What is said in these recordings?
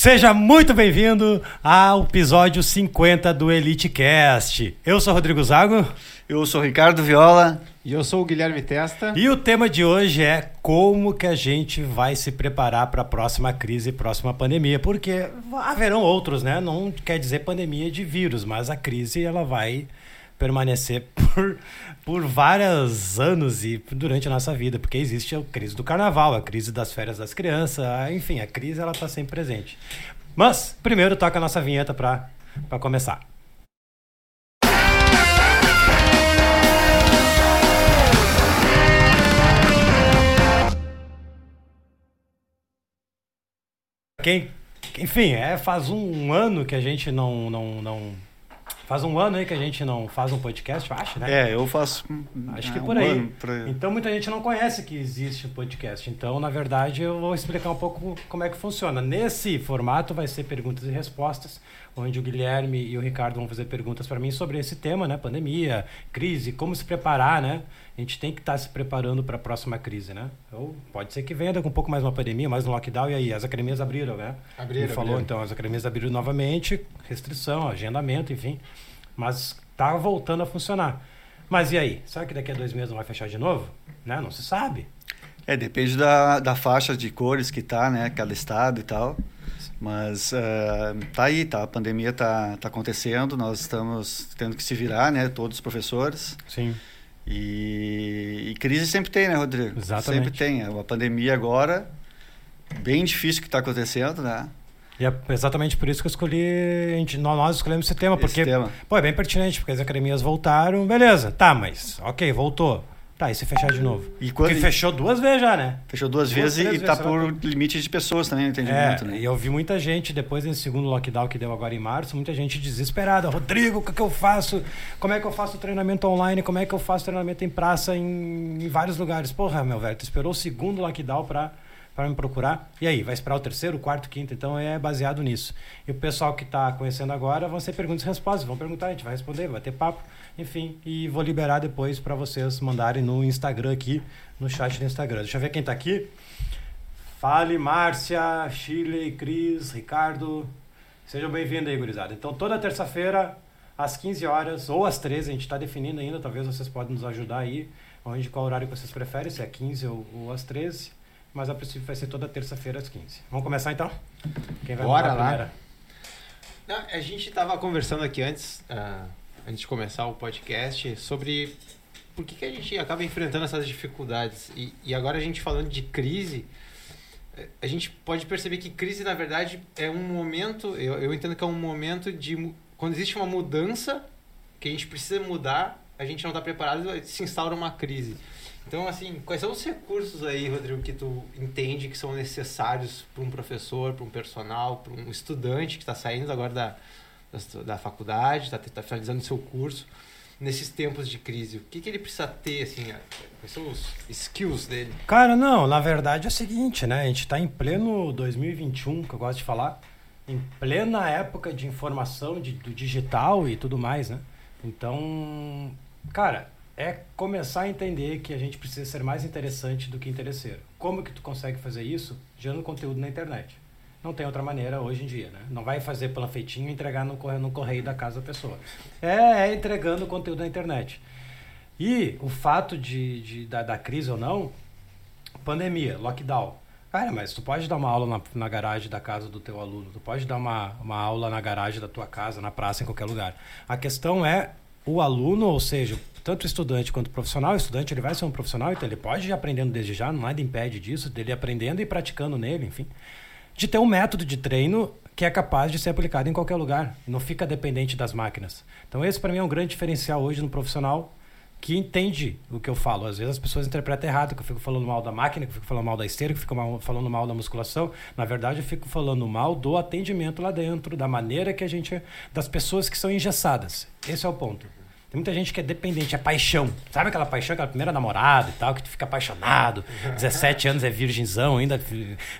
Seja muito bem-vindo ao episódio 50 do EliteCast. Eu sou Rodrigo Zago. Eu sou Ricardo Viola. E eu sou o Guilherme Testa. E o tema de hoje é como que a gente vai se preparar para a próxima crise, próxima pandemia, porque haverão outros, né? Não quer dizer pandemia de vírus, mas a crise ela vai permanecer por, por vários anos e durante a nossa vida, porque existe a crise do carnaval, a crise das férias das crianças, enfim, a crise ela está sempre presente. Mas primeiro toca a nossa vinheta para começar. Quem, enfim, é, faz um ano que a gente não, não, não. Faz um ano aí que a gente não faz um podcast, eu acho, né? É, eu faço. Acho que é, por um aí. Pra... Então muita gente não conhece que existe um podcast. Então, na verdade, eu vou explicar um pouco como é que funciona. Nesse formato vai ser perguntas e respostas, onde o Guilherme e o Ricardo vão fazer perguntas para mim sobre esse tema, né? Pandemia, crise, como se preparar, né? a gente tem que estar tá se preparando para a próxima crise, né? Ou pode ser que venha com um pouco mais uma pandemia, mais um lockdown, e aí as academias abriram, né? Abriram. Ele falou, abriram. então, as academias abriram novamente, restrição, agendamento, enfim. Mas está voltando a funcionar. Mas e aí? Será que daqui a dois meses não vai fechar de novo? Né? Não se sabe. É, depende da, da faixa de cores que tá, né? Cada estado e tal. Mas uh, tá aí, tá? A pandemia tá, tá acontecendo, nós estamos tendo que se virar, né? Todos os professores. Sim. E, e, crise sempre tem, né, Rodrigo? Exatamente. Sempre tem. A pandemia agora, bem difícil que está acontecendo, né? E é exatamente por isso que eu escolhi, gente, nós escolhemos esse tema, porque esse tema. Pô, é bem pertinente, porque as academias voltaram, beleza, tá, mas ok, voltou. Tá, e se fechar de novo? E quando... Porque fechou duas vezes já, né? Fechou duas, duas vezes e está por limite de pessoas também no entendimento, é, né? E eu vi muita gente, depois desse segundo lockdown que deu agora em março, muita gente desesperada. Rodrigo, o que, que eu faço? Como é que eu faço treinamento online? Como é que eu faço treinamento em praça em, em vários lugares? Porra, meu velho, tu esperou o segundo lockdown para para me procurar. E aí, vai esperar o terceiro, quarto, quinto? Então é baseado nisso. E o pessoal que está conhecendo agora vão ser perguntas e respostas. Vão perguntar, a gente vai responder, vai ter papo. Enfim, e vou liberar depois para vocês mandarem no Instagram aqui, no chat do Instagram. Deixa eu ver quem está aqui. Fale, Márcia, Chile, Cris, Ricardo. Sejam bem-vindos aí, gurizada. Então, toda terça-feira, às 15 horas ou às 13, a gente está definindo ainda, talvez vocês podem nos ajudar aí, onde qual horário vocês preferem, se é 15 ou, ou às 13 mas a princípio vai ser toda terça-feira às 15. Vamos começar então? Quem vai Bora lá. Não, a gente estava conversando aqui antes, uh, antes de começar o podcast, sobre por que, que a gente acaba enfrentando essas dificuldades. E, e agora a gente falando de crise, a gente pode perceber que crise, na verdade, é um momento, eu, eu entendo que é um momento de. Quando existe uma mudança que a gente precisa mudar, a gente não está preparado, se instaura uma crise. Então, assim, quais são os recursos aí, Rodrigo, que tu entende que são necessários para um professor, para um personal, para um estudante que está saindo agora da, da, da faculdade, está tá finalizando o seu curso, nesses tempos de crise? O que, que ele precisa ter, assim, quais são os skills dele? Cara, não, na verdade é o seguinte, né? A gente está em pleno 2021, que eu gosto de falar, em plena época de informação, de, do digital e tudo mais, né? Então, cara é começar a entender que a gente precisa ser mais interessante do que interesseiro. Como que tu consegue fazer isso? Gerando conteúdo na internet. Não tem outra maneira hoje em dia, né? Não vai fazer panfletinho e entregar no correio, no correio da casa da pessoa. É, é entregando conteúdo na internet. E o fato de, de da, da, crise ou não, pandemia, lockdown. Cara, mas tu pode dar uma aula na, na garagem da casa do teu aluno, tu pode dar uma, uma aula na garagem da tua casa, na praça, em qualquer lugar. A questão é o aluno, ou seja, tanto estudante quanto profissional, o estudante ele vai ser um profissional, então ele pode ir aprendendo desde já, nada impede disso, dele aprendendo e praticando nele, enfim, de ter um método de treino que é capaz de ser aplicado em qualquer lugar, não fica dependente das máquinas. Então esse para mim é um grande diferencial hoje no profissional que entende o que eu falo. Às vezes as pessoas interpretam errado, que eu fico falando mal da máquina, que eu fico falando mal da esteira, que eu fico mal, falando mal da musculação. Na verdade, eu fico falando mal do atendimento lá dentro, da maneira que a gente. das pessoas que são engessadas. Esse é o ponto. Tem muita gente que é dependente, é paixão. Sabe aquela paixão, aquela primeira namorada e tal, que tu fica apaixonado. 17 anos é virgenzão, ainda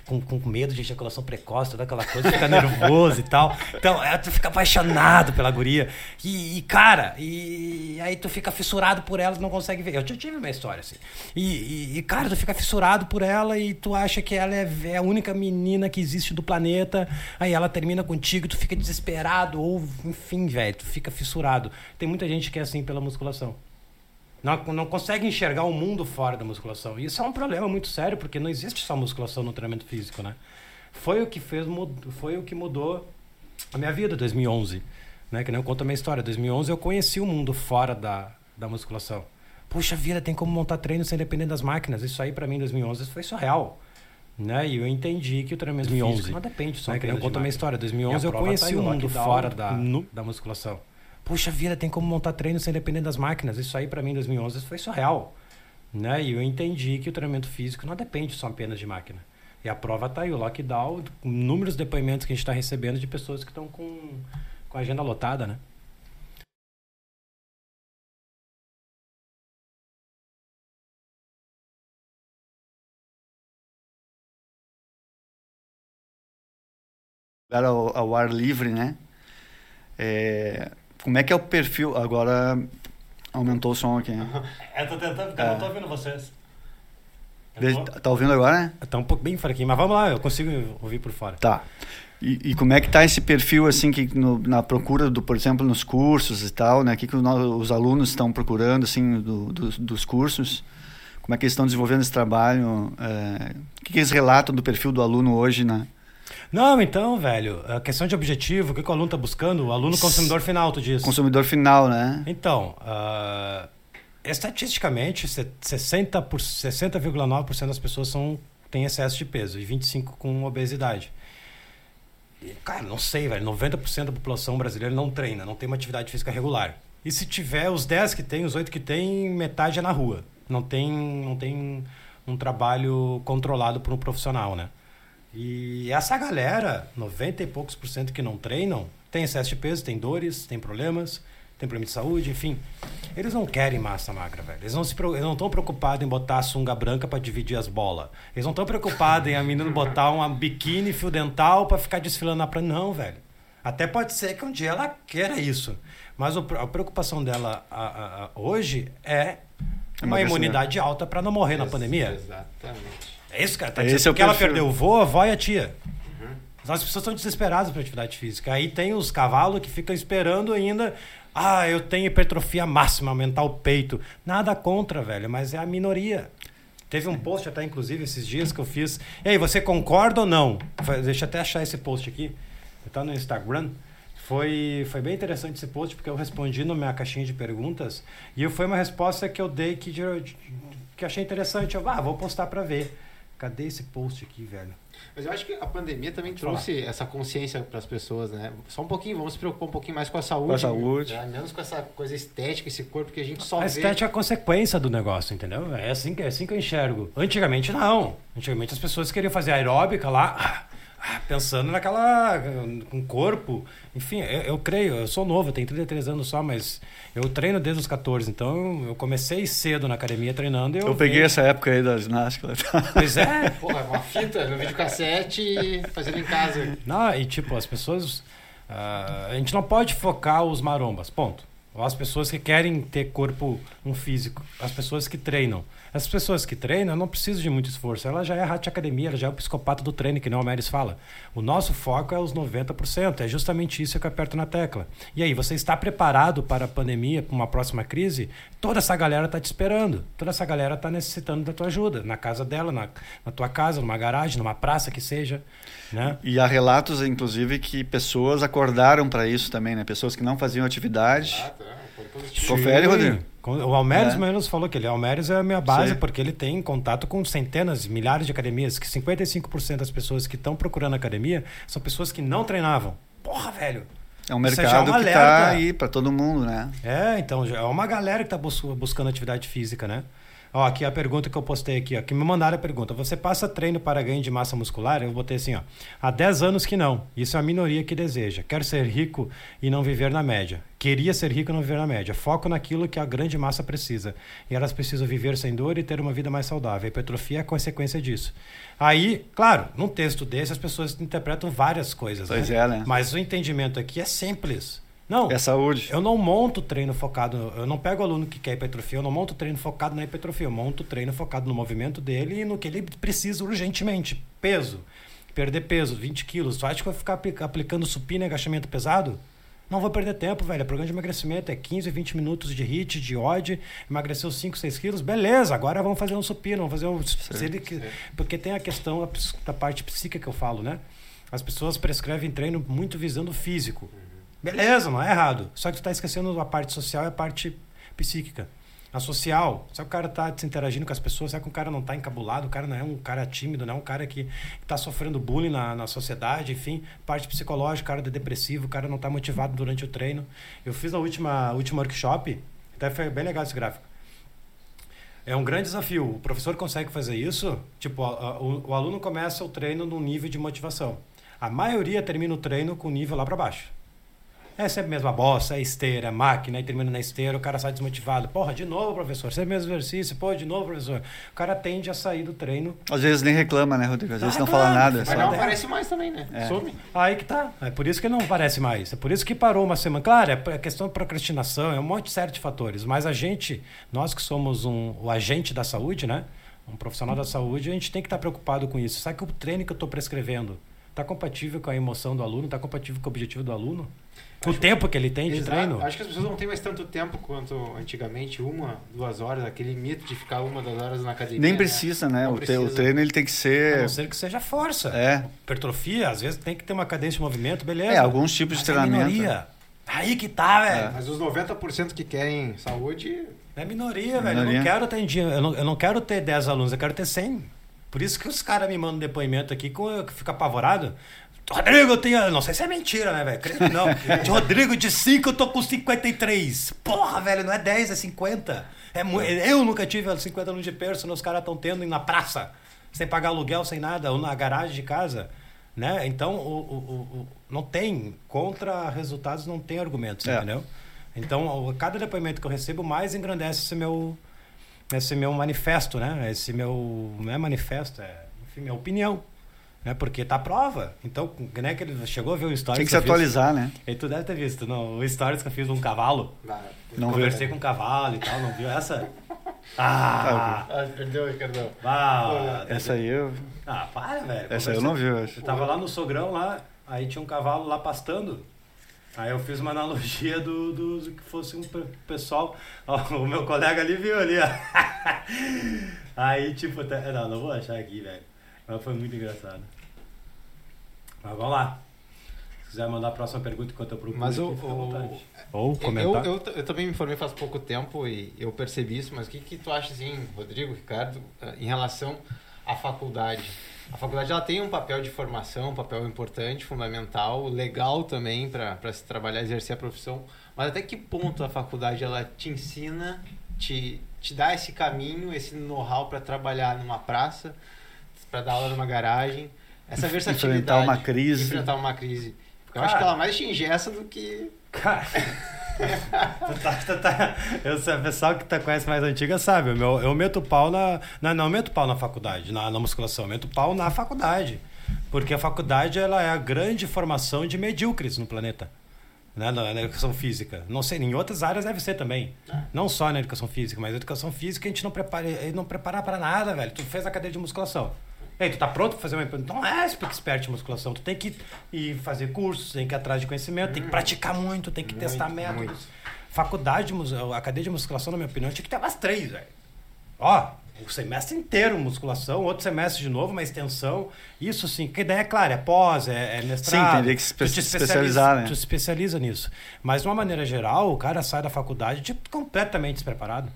com, com medo de ejaculação precoce, toda aquela coisa, fica nervoso e tal. Então, é, tu fica apaixonado pela guria. E, e, cara, e aí tu fica fissurado por ela, não consegue ver. Eu já tive uma história assim. E, e, e, cara, tu fica fissurado por ela e tu acha que ela é, é a única menina que existe do planeta. Aí ela termina contigo, tu fica desesperado, ou enfim, velho, tu fica fissurado. Tem muita gente que é assim pela musculação. Não, não consegue enxergar o mundo fora da musculação. E isso é um problema muito sério, porque não existe só musculação no treinamento físico, né? Foi o que fez, foi o que mudou a minha vida, 2011. Né? Que nem eu conto a minha história. 2011 eu conheci o mundo fora da, da musculação. Puxa vida, tem como montar treino sem depender das máquinas. Isso aí para mim em 2011 foi surreal. Né? E eu entendi que o treinamento 2011. físico não depende só né? que nem eu conto a minha história. 2011 eu conheci tá o mundo fora da, no... da musculação. Puxa vida, tem como montar treino sem depender das máquinas. Isso aí para mim em 2011 foi surreal. Né? E eu entendi que o treinamento físico não depende só apenas de máquina. E a prova está aí, o lockdown, inúmeros depoimentos que a gente está recebendo de pessoas que estão com, com a agenda lotada, né? Ao, ao ar livre, né? É, como é que é o perfil? Agora aumentou o som aqui. Né? Eu tô tentando, porque é. eu não tô ouvindo vocês. Tô... Tá ouvindo agora, né? Tá um pouco bem fraquinho, mas vamos lá, eu consigo ouvir por fora. Tá. E, e como é que tá esse perfil, assim, que no, na procura, do, por exemplo, nos cursos e tal, né? O que, que os alunos estão procurando, assim, do, do, dos cursos? Como é que eles estão desenvolvendo esse trabalho? É, o que, que eles relatam do perfil do aluno hoje, né? Não, então, velho, a questão de objetivo, o que, que o aluno está buscando? O aluno consumidor final, tu diz. Consumidor final, né? Então, uh, estatisticamente, 60,9% 60, das pessoas são, têm excesso de peso e 25% com obesidade. E, cara, não sei, velho, 90% da população brasileira não treina, não tem uma atividade física regular. E se tiver os 10 que tem, os 8 que tem, metade é na rua. Não tem, não tem um trabalho controlado por um profissional, né? E essa galera, 90 e poucos por cento que não treinam, tem excesso de peso, tem dores, tem problemas, tem problema de saúde, enfim. Eles não querem massa magra, velho. Eles não estão preocupados em botar a sunga branca para dividir as bolas. Eles não estão preocupados em a menina botar uma biquíni fio dental para ficar desfilando na praia. Não, velho. Até pode ser que um dia ela queira isso. Mas a preocupação dela a, a, a, hoje é uma imunidade alta para não morrer na pandemia. Exatamente. É isso, cara. Tá Esse é porque ela perdeu o vô, a avó e a tia. Uhum. As pessoas estão desesperadas para atividade física. Aí tem os cavalos que ficam esperando ainda. Ah, eu tenho hipertrofia máxima, aumentar o peito. Nada contra, velho, mas é a minoria. Teve um post até, inclusive, esses dias que eu fiz. E aí, você concorda ou não? Deixa eu até achar esse post aqui. Está no Instagram. Foi, foi bem interessante esse post, porque eu respondi na minha caixinha de perguntas. E foi uma resposta que eu dei que, que achei interessante. Eu, ah, vou postar para ver. Cadê esse post aqui, velho? Mas eu acho que a pandemia também trouxe essa consciência para as pessoas, né? Só um pouquinho, vamos se preocupar um pouquinho mais com a saúde. Com a saúde. Né? Menos com essa coisa estética, esse corpo que a gente só a vê. A estética é a consequência do negócio, entendeu? É assim, que, é assim que eu enxergo. Antigamente, não. Antigamente as pessoas queriam fazer aeróbica lá ah, pensando naquela. com corpo. Enfim, eu, eu, creio, eu sou novo, eu tenho 33 anos só, mas eu treino desde os 14, então eu comecei cedo na academia treinando. Eu, eu peguei essa época aí da ginástica. Pois é. Porra, uma fita no videocassete fazendo em casa. Não, e tipo, as pessoas. Uh, a gente não pode focar os marombas, ponto. Ou as pessoas que querem ter corpo, um físico, as pessoas que treinam. As pessoas que treinam não precisam de muito esforço. Ela já é de academia, ela já é o psicopata do treino, que não o Meres fala. O nosso foco é os 90%. É justamente isso que eu aperto na tecla. E aí, você está preparado para a pandemia, para uma próxima crise? Toda essa galera está te esperando. Toda essa galera está necessitando da tua ajuda. Na casa dela, na, na tua casa, numa garagem, numa praça que seja. Né? E há relatos, inclusive, que pessoas acordaram para isso também, né? Pessoas que não faziam atividade. Ah, tá. Confere, Rodrigo. O Almeres é. menos falou que ele, Almeres é a minha base, Sei. porque ele tem contato com centenas, milhares de academias, que 55% das pessoas que estão procurando academia são pessoas que não treinavam. Porra, velho. É um mercado é que está aí para todo mundo, né? É, então, é uma galera que está bus buscando atividade física, né? Ó, aqui a pergunta que eu postei aqui, ó, que me mandaram a pergunta. Você passa treino para ganho de massa muscular? Eu botei assim, ó. Há 10 anos que não. Isso é a minoria que deseja. Quer ser rico e não viver na média. Queria ser rico e não viver na média. Foco naquilo que a grande massa precisa. E elas precisam viver sem dor e ter uma vida mais saudável. A hipertrofia é a consequência disso. Aí, claro, num texto desse as pessoas interpretam várias coisas. Pois né? é, né? Mas o entendimento aqui é simples. Não. É saúde. Eu não monto treino focado. Eu não pego o aluno que quer hipertrofia, eu não monto treino focado na hipertrofia. Eu monto treino focado no movimento dele e no que ele precisa urgentemente. Peso. Perder peso, 20 quilos. Tu acha que eu vou ficar aplicando supino e agachamento pesado? Não vou perder tempo, velho. O programa de emagrecimento é 15, 20 minutos de HIT, de OD, emagreceu 5, 6 quilos, beleza, agora vamos fazer um supino, vamos fazer um. Certo, Porque tem a questão da parte psíquica que eu falo, né? As pessoas prescrevem treino muito visando o físico. Beleza, não é errado. Só que tu está esquecendo a parte social e a parte psíquica. A social, que o cara está se interagindo com as pessoas, sabe que o cara não está encabulado, o cara não é um cara tímido, não é um cara que está sofrendo bullying na, na sociedade, enfim, parte psicológica, o cara é depressivo, o cara não está motivado durante o treino. Eu fiz a última, última workshop, até foi bem legal esse gráfico. É um grande desafio. O professor consegue fazer isso, tipo, o, o aluno começa o treino num nível de motivação. A maioria termina o treino com o nível lá para baixo. É sempre a mesma bosta, é esteira, é máquina, aí termina na esteira, o cara sai desmotivado. Porra, de novo, professor, sempre o mesmo exercício, pô, de novo, professor. O cara tende a sair do treino. Às vezes nem reclama, né, Rodrigo? Às vezes não fala nada. Mas não aparece mais também, né? É. Some. Aí que tá. É por isso que não aparece mais. É por isso que parou uma semana. Claro, é questão de procrastinação, é um monte sério de fatores. Mas a gente, nós que somos um, o agente da saúde, né? Um profissional da saúde, a gente tem que estar preocupado com isso. Sabe que o treino que eu estou prescrevendo está compatível com a emoção do aluno, está compatível com o objetivo do aluno? O tempo que ele tem de Exato. treino. Acho que as pessoas não têm mais tanto tempo quanto antigamente, uma, duas horas, aquele mito de ficar uma, duas horas na academia. Nem né? precisa, né? né? O, precisa. o, treino ele tem que ser. A não ser que seja força. É. Hipertrofia, às vezes tem que ter uma cadência de movimento, beleza. É, alguns tipos Mas de treinamento. É minoria. Aí que tá, velho. É. Mas os 90% que querem saúde. É minoria, velho. Eu não quero ter eu não, eu não quero ter 10 alunos, eu quero ter 100. Por isso que os caras me mandam depoimento aqui que eu fico apavorado. Rodrigo, eu tenho. Não sei se é mentira, né, velho? Não. De Rodrigo, de 5 eu tô com 53. Porra, velho, não é 10, é 50. É, eu nunca tive 50 anos de personal, os caras estão tendo na praça, sem pagar aluguel, sem nada, ou na garagem de casa. Né? Então, o, o, o não tem. Contra resultados não tem argumentos, é. entendeu? Então, cada depoimento que eu recebo, mais engrandece esse meu, esse meu manifesto, né? Esse meu. Não é manifesto, é. Enfim, minha opinião né? Porque tá prova. Então, né, que ele chegou a ver o stories. Tem que, que se atualizar, fiz. né? E tu deve ter visto, não, o stories que eu fiz de um cavalo. Não, Conversei com um cavalo e tal, não viu essa? Ah! ah perdeu, Ricardo. Ah, essa aí eu. Ah, para, velho. Essa aí eu não vi, eu acho. Eu tava lá no sogrão lá, aí tinha um cavalo lá pastando. Aí eu fiz uma analogia do, do, do que fosse um pessoal. Ó, o meu colega ali viu ali, ó. Aí, tipo, não, não vou achar aqui, velho. Mas foi muito engraçado. Mas vamos lá. Se quiser mandar a próxima pergunta enquanto eu procuro. Mas o, o, Ou comentar. Eu, eu, eu, também me informei faz pouco tempo e eu percebi isso, mas o que, que tu acha, assim, Rodrigo, Ricardo, em relação à faculdade? A faculdade ela tem um papel de formação, um papel importante, fundamental, legal também para se trabalhar, exercer a profissão. Mas até que ponto a faculdade ela te ensina, te, te dá esse caminho, esse know-how para trabalhar numa praça? para dar aula numa garagem. Essa versatilidade. Enfrentar uma crise. Enfrentar uma crise. eu acho que ela mais te ingessa do que. Cara. tá, tá, tá. Eu, o pessoal que tá, conhece mais antiga sabe. Eu, eu meto pau na. Não, não meto pau na faculdade, na, na musculação. Eu meto pau na faculdade. Porque a faculdade ela é a grande formação de medíocres no planeta. Né, na, na, educação física. Não sei, em outras áreas deve ser também. É. Não só na educação física, mas na educação física a gente não prepara, não prepara para nada, velho. Tu fez a cadeia de musculação. Ei, tu tá pronto pra fazer uma Não é expert em musculação. Tu tem que ir fazer cursos, tem que ir atrás de conhecimento, tem que praticar muito, tem que muito, testar métodos. Muito. Faculdade, a cadeia de musculação, na minha opinião, tinha que ter umas três, velho. Ó, o semestre inteiro musculação, outro semestre de novo, uma extensão. Isso sim, que ideia é clara, é pós, é, é mestrado. Sim, teria que se especializar, né? Tu se especializa nisso. Mas, de uma maneira geral, o cara sai da faculdade tipo, completamente despreparado.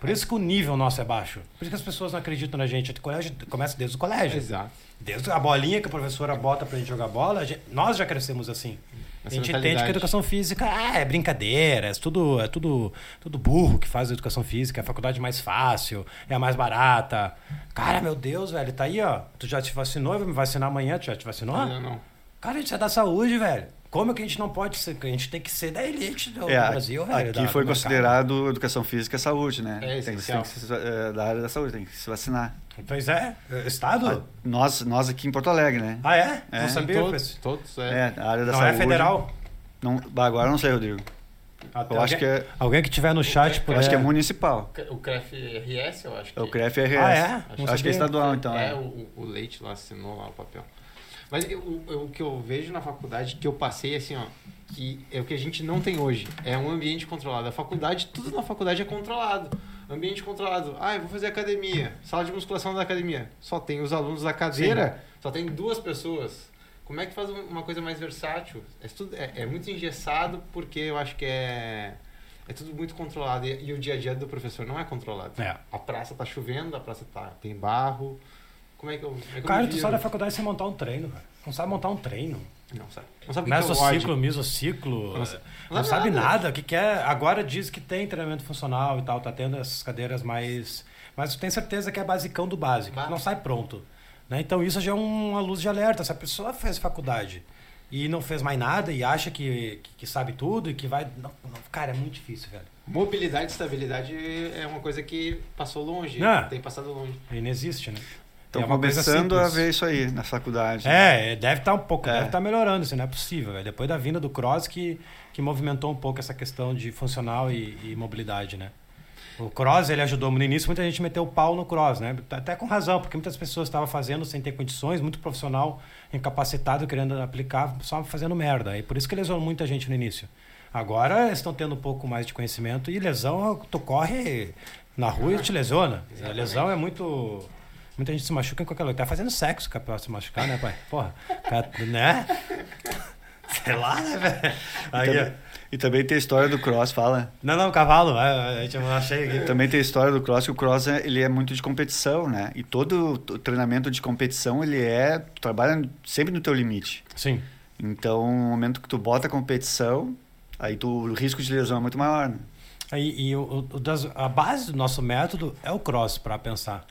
Por isso que o nível nosso é baixo. Por isso que as pessoas não acreditam na gente. O colégio começa desde o colégio. Exato. Desde a bolinha que a professora bota pra gente jogar bola, gente, nós já crescemos assim. a gente entende que a educação física ah, é brincadeira, é tudo, é tudo, tudo burro que faz a educação física, é a faculdade mais fácil, é a mais barata. Cara, meu Deus, velho, tá aí, ó. Tu já te vacinou, vai me vacinar amanhã, tu já te vacinou? Não, não. Cara, a gente é da saúde, velho. Como que a gente não pode ser? A gente tem que ser da elite do é, Brasil, velho. Aqui foi considerado educação física e saúde, né? É, tem, tem que ser é, da área da saúde, tem que se vacinar. Pois é, Estado? Ah, nós, nós aqui em Porto Alegre, né? Ah, é? é. Não sabia? Todos, todos é. é. a área da não saúde. Não é federal? Não, agora não sei, Rodrigo. Até eu alguém, acho que é... Alguém que tiver no chat por Acho que é municipal. O CREF-RS, eu acho que... É o CREF-RS. Ah, é? Acho, acho que é estadual, então. É, é. O, o Leite lá assinou lá o papel. Mas eu, eu, o que eu vejo na faculdade, que eu passei assim, ó, que é o que a gente não tem hoje, é um ambiente controlado. A faculdade, tudo na faculdade é controlado. Ambiente controlado. Ah, eu vou fazer academia. Sala de musculação da academia. Só tem os alunos da cadeira, Sim. só tem duas pessoas. Como é que faz uma coisa mais versátil? É, tudo, é, é muito engessado porque eu acho que é é tudo muito controlado e, e, o dia a dia do professor não é controlado. É. A praça tá chovendo, a praça tá, tem barro. Como é que eu. É que cara, eu tu sai da faculdade sem montar um treino, cara. Não sabe montar um treino. Não sabe. Não sabe Mesociclo, misociclo. Não, não, não sabe nada. que, que é. Agora diz que tem treinamento funcional e tal, tá tendo essas cadeiras mais. Mas eu tenho certeza que é basicão do básico. Não sai pronto. Né? Então isso já é uma luz de alerta. Se a pessoa fez faculdade e não fez mais nada e acha que, que, que sabe tudo e que vai. Não, cara, é muito difícil, velho. Mobilidade e estabilidade é uma coisa que passou longe, tem passado longe. E não existe, né? Estão é começando a ver isso aí na faculdade. É, deve estar tá um pouco, é. deve estar tá melhorando, isso não é possível. Véio. Depois da vinda do cross que, que movimentou um pouco essa questão de funcional e, e mobilidade, né? O cross, ele ajudou no início, muita gente meteu o pau no cross, né? Até com razão, porque muitas pessoas estavam fazendo sem ter condições, muito profissional, incapacitado, querendo aplicar, só fazendo merda. E por isso que lesionou muita gente no início. Agora estão tendo um pouco mais de conhecimento e lesão, tu corre na rua e te lesiona. A lesão é muito Muita gente se machuca em qualquer lugar. Tá fazendo sexo pra se machucar, né, pai? Porra, né? Sei lá, né, velho? Aí, e também tem a história do cross, fala. Não, não, cavalo, a gente achei aqui. Também tem a história do cross, que o cross é, ele é muito de competição, né? E todo treinamento de competição, ele é, tu trabalha sempre no teu limite. Sim. Então, no momento que tu bota a competição, aí tu, o risco de lesão é muito maior, né? Aí, e o, o das, a base do nosso método é o cross, para pensar.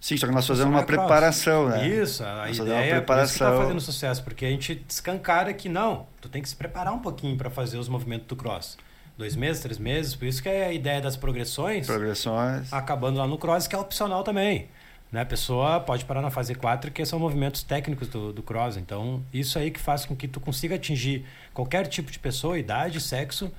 Sim, só que nós fazemos uma preparação, né? Isso, a nós ideia é por isso que está fazendo sucesso, porque a gente descancara que não, tu tem que se preparar um pouquinho para fazer os movimentos do cross. Dois meses, três meses, por isso que é a ideia das progressões. Progressões. Acabando lá no cross, que é opcional também. Né? A pessoa pode parar na fase 4, que são movimentos técnicos do, do cross. Então, isso aí que faz com que tu consiga atingir qualquer tipo de pessoa, idade, sexo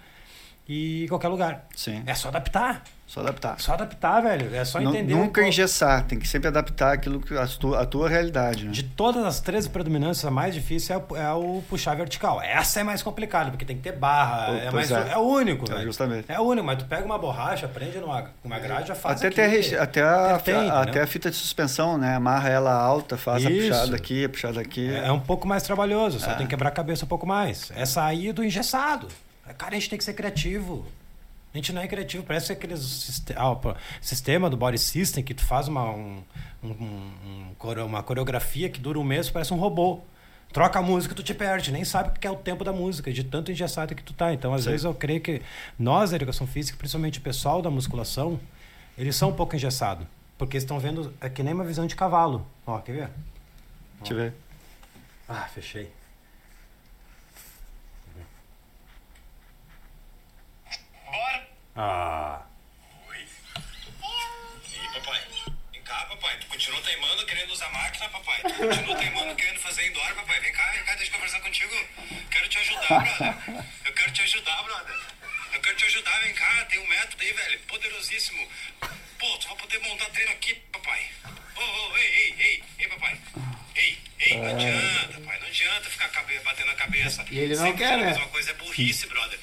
e qualquer lugar. Sim. É só adaptar. Só adaptar. Só adaptar, velho. É só entender. Nunca engessar, tem que sempre adaptar aquilo que a tua, a tua realidade. Né? De todas as 13 predominâncias, a mais difícil é o, é o, puxar vertical. Essa é mais complicada, porque tem que ter barra. é, mais, é. é o único, é, Justamente. É o único, mas tu pega uma borracha, prende numa, uma grade, já faz. Até, aqui, a, até, a, tem, a, até a fita de suspensão, né? Amarra ela alta, faz Isso. a puxada aqui, a puxada aqui. É, é um pouco mais trabalhoso, só é. tem que quebrar a cabeça um pouco mais. É sair do engessado. Cara, a gente tem que ser criativo. A gente não é criativo, parece aqueles ah, sistema do body system que tu faz uma, um, um, um, uma coreografia que dura um mês, parece um robô. Troca a música, tu te perde, nem sabe o que é o tempo da música, de tanto engessado que tu tá. Então, às Sim. vezes, eu creio que nós, da educação física, principalmente o pessoal da musculação, eles são um pouco engessados. Porque estão vendo, é que nem uma visão de cavalo. Ó, quer ver? Deixa eu ver. Ah, fechei. Ah. Oi? E papai? Vem cá, papai. Tu continua teimando querendo usar máquina, papai? Tu continua teimando querendo fazer indoor, papai? Vem cá, vem cá, deixa eu conversar contigo. Quero te ajudar, brother. Eu quero te ajudar, brother. Eu quero te ajudar, vem cá. Tem um método aí, velho. Poderosíssimo. Pô, tu vai poder montar treino aqui, papai. Ô, oh, oh, ei, ei, ei, ei, papai. Ei, ei, não adianta, pai. Não adianta ficar batendo a cabeça. E ele não Sempre quer, né? a mesma coisa. É burrice, brother.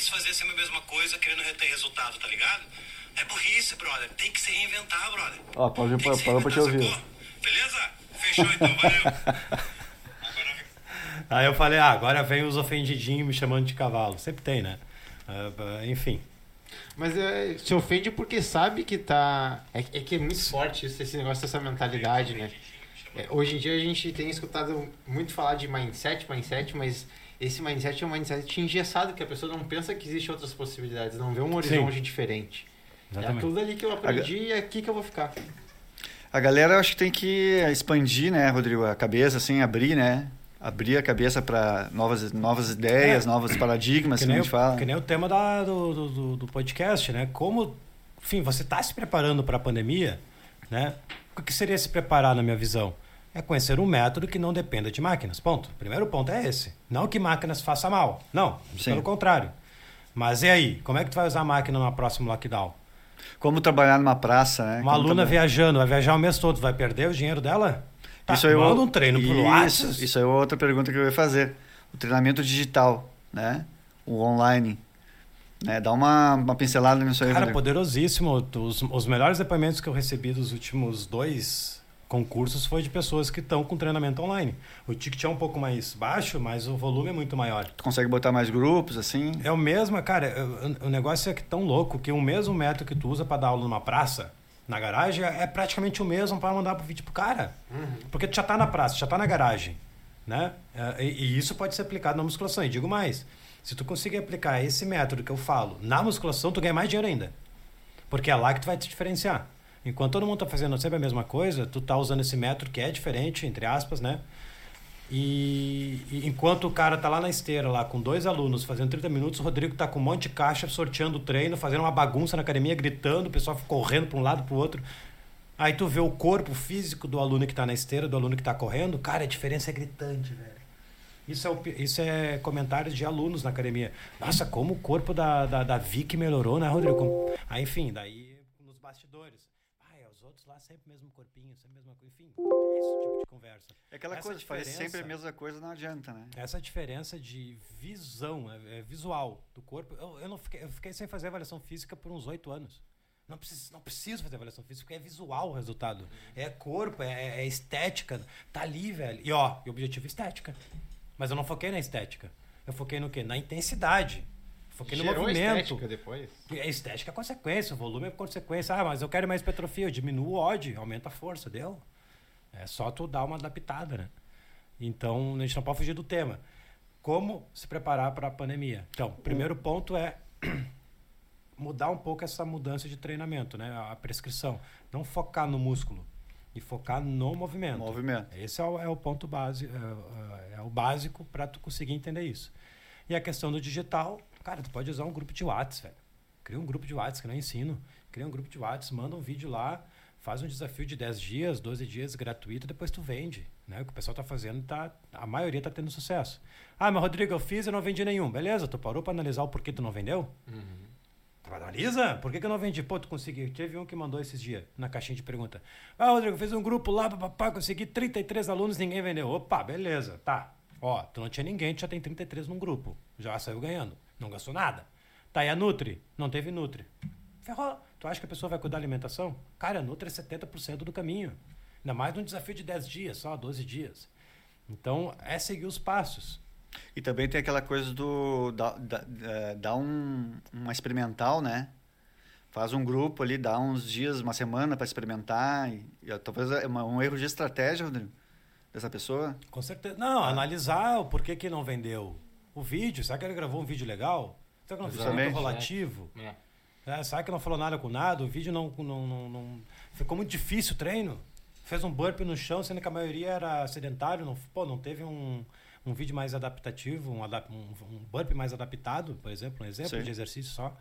Burrice fazer sempre a mesma coisa querendo ter resultado, tá ligado? É burrice, brother. Tem que se reinventar, brother. Ó, pode ir pra, pra te ouvir. Sacou? Beleza? Fechou então, valeu. Aí eu falei, ah, agora vem os ofendidinhos me chamando de cavalo. Sempre tem, né? Uh, enfim. Mas é, se ofende porque sabe que tá. É, é que é muito forte isso, esse negócio dessa mentalidade, né? É, hoje em dia a gente tem escutado muito falar de mindset, mindset, mas esse mindset é um mindset engessado, que a pessoa não pensa que existem outras possibilidades, não vê um horizonte Sim. diferente. É Exatamente. É tudo ali que eu aprendi e é aqui que eu vou ficar. A galera acho que tem que expandir, né, Rodrigo, a cabeça, assim, abrir, né? Abrir a cabeça para novas, novas ideias, é. novos paradigmas, que, que a gente o, fala. Que nem o tema da, do, do, do podcast, né? Como, enfim, você está se preparando para a pandemia, né? O que seria se preparar, na minha visão? É conhecer um método que não dependa de máquinas. Ponto. O primeiro ponto é esse. Não que máquinas façam mal. Não, Sim. pelo contrário. Mas e aí? Como é que tu vai usar a máquina no próximo lockdown? Como trabalhar numa praça, né? Uma Como aluna viajando, vai viajar o mês todo, vai perder o dinheiro dela? Tá, isso aí manda um treino isso, pro. Isso é outra pergunta que eu ia fazer. O treinamento digital, né? O online. Né? Dá uma, uma pincelada nisso aí. Cara, poderosíssimo. Os, os melhores depoimentos que eu recebi dos últimos dois concursos foi de pessoas que estão com treinamento online. O ticket é um pouco mais baixo, mas o volume é muito maior. Tu consegue botar mais grupos, assim? É o mesmo, cara. O negócio é que tão louco que o mesmo método que tu usa para dar aula numa praça, na garagem, é praticamente o mesmo para mandar pro vídeo pro cara. Uhum. Porque tu já tá na praça, já tá na garagem. Né? É, e, e isso pode ser aplicado na musculação. E digo mais, se tu conseguir aplicar esse método que eu falo na musculação, tu ganha mais dinheiro ainda. Porque é lá que tu vai te diferenciar. Enquanto todo mundo está fazendo sempre a mesma coisa, tu tá usando esse método que é diferente, entre aspas, né? E, e, enquanto o cara tá lá na esteira, lá com dois alunos fazendo 30 minutos, o Rodrigo tá com um monte de caixa sorteando o treino, fazendo uma bagunça na academia, gritando, o pessoal correndo para um lado para o outro. Aí tu vê o corpo físico do aluno que está na esteira, do aluno que está correndo, cara, a diferença é gritante, velho. Isso é, isso é comentários de alunos na academia. Nossa, como o corpo da, da, da Vicky melhorou, né, Rodrigo? Aí, enfim, daí nos bastidores sempre o mesmo corpinho, sempre a mesma coisa. Enfim, é esse tipo de conversa. É aquela essa coisa, faz sempre a mesma coisa, não adianta, né? Essa diferença de visão, é, é visual do corpo. Eu, eu, não fiquei, eu fiquei sem fazer avaliação física por uns oito anos. Não preciso, não preciso fazer avaliação física, porque é visual o resultado. É corpo, é, é estética. Tá ali, velho. E ó, o objetivo é estética. Mas eu não foquei na estética. Eu foquei no quê? Na intensidade. Foquei no movimento. estética depois? É estética é consequência, o volume é consequência. Ah, mas eu quero mais hipertrofia, eu diminuo o odd, aumenta a força, deu? É só tu dar uma adaptada, né? Então, a gente não pode fugir do tema. Como se preparar para a pandemia? Então, primeiro ponto é mudar um pouco essa mudança de treinamento, né? A prescrição. Não focar no músculo e focar no movimento. Movimento. Esse é o, é o ponto base, é, é, é o básico para tu conseguir entender isso. E a questão do digital, Cara, tu pode usar um grupo de WhatsApp, velho. Cria um grupo de WhatsApp, que não ensino. Cria um grupo de WhatsApp, manda um vídeo lá, faz um desafio de 10 dias, 12 dias gratuito, depois tu vende. Né? O que o pessoal tá fazendo, tá, a maioria tá tendo sucesso. Ah, mas Rodrigo, eu fiz e não vendi nenhum. Beleza, tu parou para analisar o porquê tu não vendeu? Uhum. Analisa, por que, que eu não vendi? Pô, tu conseguiu. Teve um que mandou esses dias na caixinha de pergunta. Ah, Rodrigo, fez um grupo lá, papapá, consegui 33 alunos, ninguém vendeu. Opa, beleza, tá. Ó, tu não tinha ninguém, tu já tem 33 num grupo. Já saiu ganhando. Não gastou nada. Tá, e a Nutri? Não teve Nutri. Ferrou. Tu acha que a pessoa vai cuidar da alimentação? Cara, a Nutri é 70% do caminho. Ainda mais num desafio de 10 dias, só 12 dias. Então, é seguir os passos. E também tem aquela coisa do. dar da, um, uma experimental, né? Faz um grupo ali, dá uns dias, uma semana para experimentar. E, e, talvez é uma, um erro de estratégia, Rodrigo, dessa pessoa. Com certeza. Não, ah. analisar o porquê que não vendeu o vídeo, será que ele gravou um vídeo legal? Será que não fez muito relativo? É. É, será que não falou nada com nada? O vídeo não, não, não, não, Ficou muito difícil o treino? Fez um burp no chão, sendo que a maioria era sedentário. Não, pô, não teve um, um vídeo mais adaptativo, um, adap um, um burp mais adaptado, por exemplo, um exemplo Sim. de exercício só.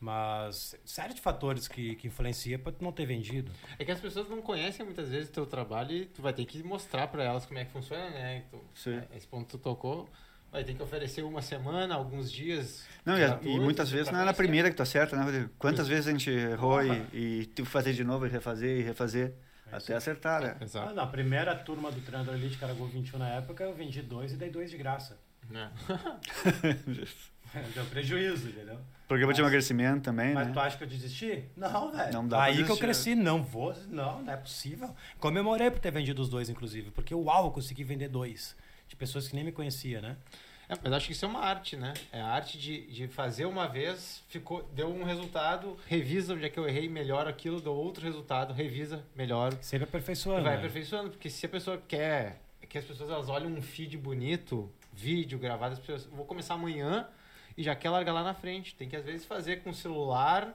Mas série de fatores que, que influencia para não ter vendido. É que as pessoas não conhecem muitas vezes o teu trabalho e tu vai ter que mostrar para elas como é que funciona, né? Tu, Sim. Esse ponto tu tocou vai ter que oferecer uma semana, alguns dias. Não, e, e muitas vezes não é na primeira que tu acerta, né, Rodrigo? Quantas vezes a gente errou e, e tu fazer de novo e refazer e refazer é até acertar, né? Exato. Ah, na primeira turma do treinador Elite Caragol 21 na época, eu vendi dois e dei dois de graça. É. Deu prejuízo, entendeu? Programa mas, de emagrecimento também, mas né? tu acha que eu desisti? Não, velho. Não dá Aí que eu cresci, não vou, não, não é possível. Comemorei por ter vendido os dois, inclusive, porque uau, eu consegui vender dois. De pessoas que nem me conhecia, né? É, mas acho que isso é uma arte, né? É a arte de, de fazer uma vez, ficou, deu um resultado, revisa onde é que eu errei, melhora aquilo, deu outro resultado, revisa, melhora. Sempre aperfeiçoando. Vai né? aperfeiçoando, porque se a pessoa quer que as pessoas elas olhem um feed bonito, vídeo gravado, as pessoas, vou começar amanhã e já quer largar lá na frente. Tem que às vezes fazer com o celular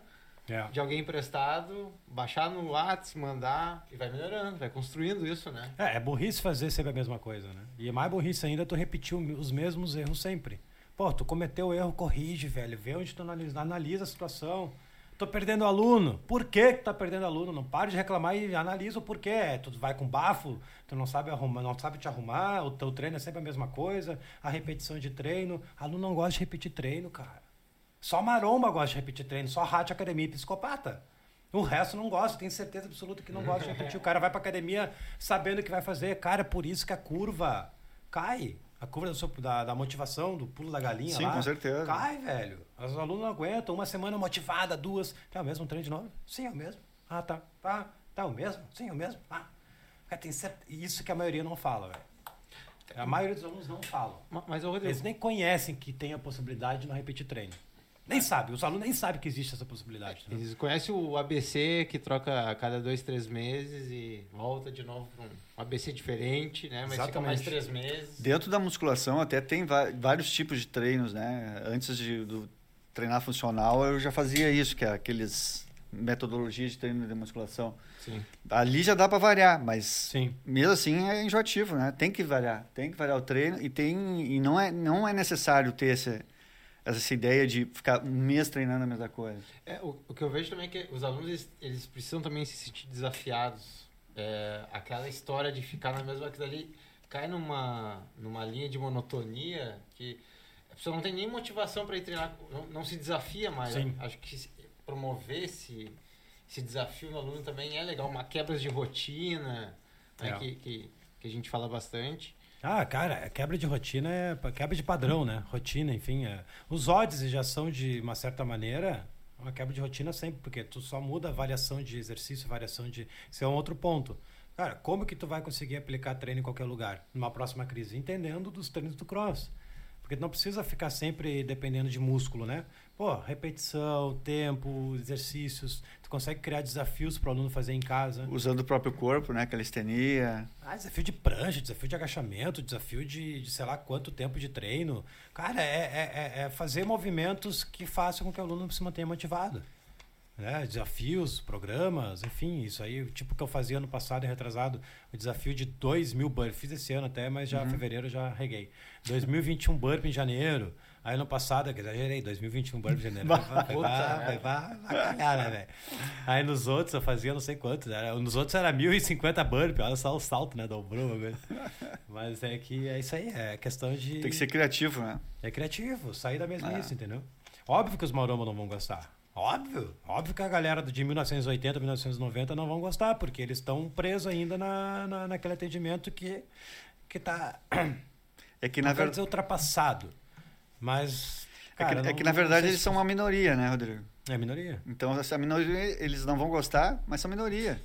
É. de alguém emprestado, baixar no WhatsApp, mandar e vai melhorando, vai construindo isso, né? É, é burrice fazer sempre a mesma coisa, né? E é mais burrice ainda tu repetir os mesmos erros sempre. Pô, tu cometeu o erro, corrige, velho. Vê onde tu analisa, analisa a situação. Tô perdendo aluno. Por que que tá perdendo aluno? Não pare de reclamar e analisa o porquê. Tu vai com bafo, tu não sabe arrumar, não sabe te arrumar, o teu treino é sempre a mesma coisa, a repetição de treino. Aluno não gosta de repetir treino, cara. Só maromba gosta de repetir treino, só rádio, academia e psicopata. O resto não gosta, tenho certeza absoluta que não gosta de repetir. O cara vai pra academia sabendo o que vai fazer. Cara, por isso que a curva cai. A curva da, sua- da, da motivação, do pulo da galinha Sim, lá. com certeza. Cai, velho. Os alunos não aguentam. Uma semana motivada, duas. É o mesmo treino de novo? Sim, é o mesmo. Ah, tá. Ah, tá o mesmo? Sim, é o mesmo. Ah. Cara, tem certo... Isso que a maioria não fala, velho. A maioria dos alunos não falam. Ma- Mas, Rodrigo, Eles nem conhecem que tem a possibilidade de não repetir treino. Nem sabe, os alunos nem sabem que existe essa possibilidade. né? eles conhecem o ABC que troca a cada dois, três meses e volta de novo para um ABC diferente, né? Mas fica mais três meses. Dentro da musculação até tem vários tipos de treinos, né? Antes de do treinar funcional, eu já fazia isso, que é aqueles metodologias de treino de musculação. Sim. Ali já dá para variar, mas Sim. mesmo assim é enjoativo, né? Tem que variar, tem que variar o treino e tem e não é não é necessário ter esse, essa ideia de ficar um mês treinando a mesma coisa. É, o, o que eu vejo também é que os alunos eles, eles precisam também se sentir desafiados. É, aquela história de ficar na mesma aquilo ali cai numa numa linha de monotonia que a pessoa não tem nem motivação para ir treinar, não, não se desafia mais. Sim. Acho que promover esse esse desafio no aluno também é legal, uma quebra de rotina, né, É. que, que que a gente fala bastante. Ah, cara, quebra de rotina é quebra de padrão, né? Rotina, enfim. é. Os odds já são, de uma certa maneira, uma quebra de rotina sempre, porque tu só muda a variação de exercício, variação de. Isso é um outro ponto. Cara, como que tu vai conseguir aplicar treino em qualquer lugar? Numa próxima crise? Entendendo dos treinos do cross. Porque não precisa ficar sempre dependendo de músculo, né? Pô, repetição, tempo, exercícios. Tu consegue criar desafios para o aluno fazer em casa. Usando o próprio corpo, né? Calistenia. Ah, desafio de prancha, desafio de agachamento, desafio de, de sei lá quanto tempo de treino. Cara, é, é, é- é fazer movimentos que façam com que o aluno se mantenha motivado. Né? Desafios, programas, enfim, isso aí, o tipo que eu fazia ano passado e retrasado, o desafio de 2 mil burpees. Fiz esse ano até, mas já em fevereiro já reguei. 2021 burpee em janeiro. Aí ano passado, que exagerei, 2021 burpee em janeiro. Vai, vai, vai, vai, vai, calhar, né, velho? Aí nos outros eu fazia não sei quantos. Era, nos outros era 1050 burpee, olha só o salto, né? Dobrou. Mas é que é isso aí, é questão de. Tem que ser criativo, né? É criativo, sair da mesmice, É. entendeu? Óbvio que os maromba não vão gostar. Óbvio. Óbvio que a galera de 1980, 1990 não vão gostar, porque eles estão presos ainda na, na, naquele atendimento que, que tá. É que não na quero verdade dizer ultrapassado. Mas. É Cara, que, é não- que, na verdade eles se- são uma minoria, né, Rodrigo? É minoria. Então essa minoria eles não vão gostar, mas são minoria.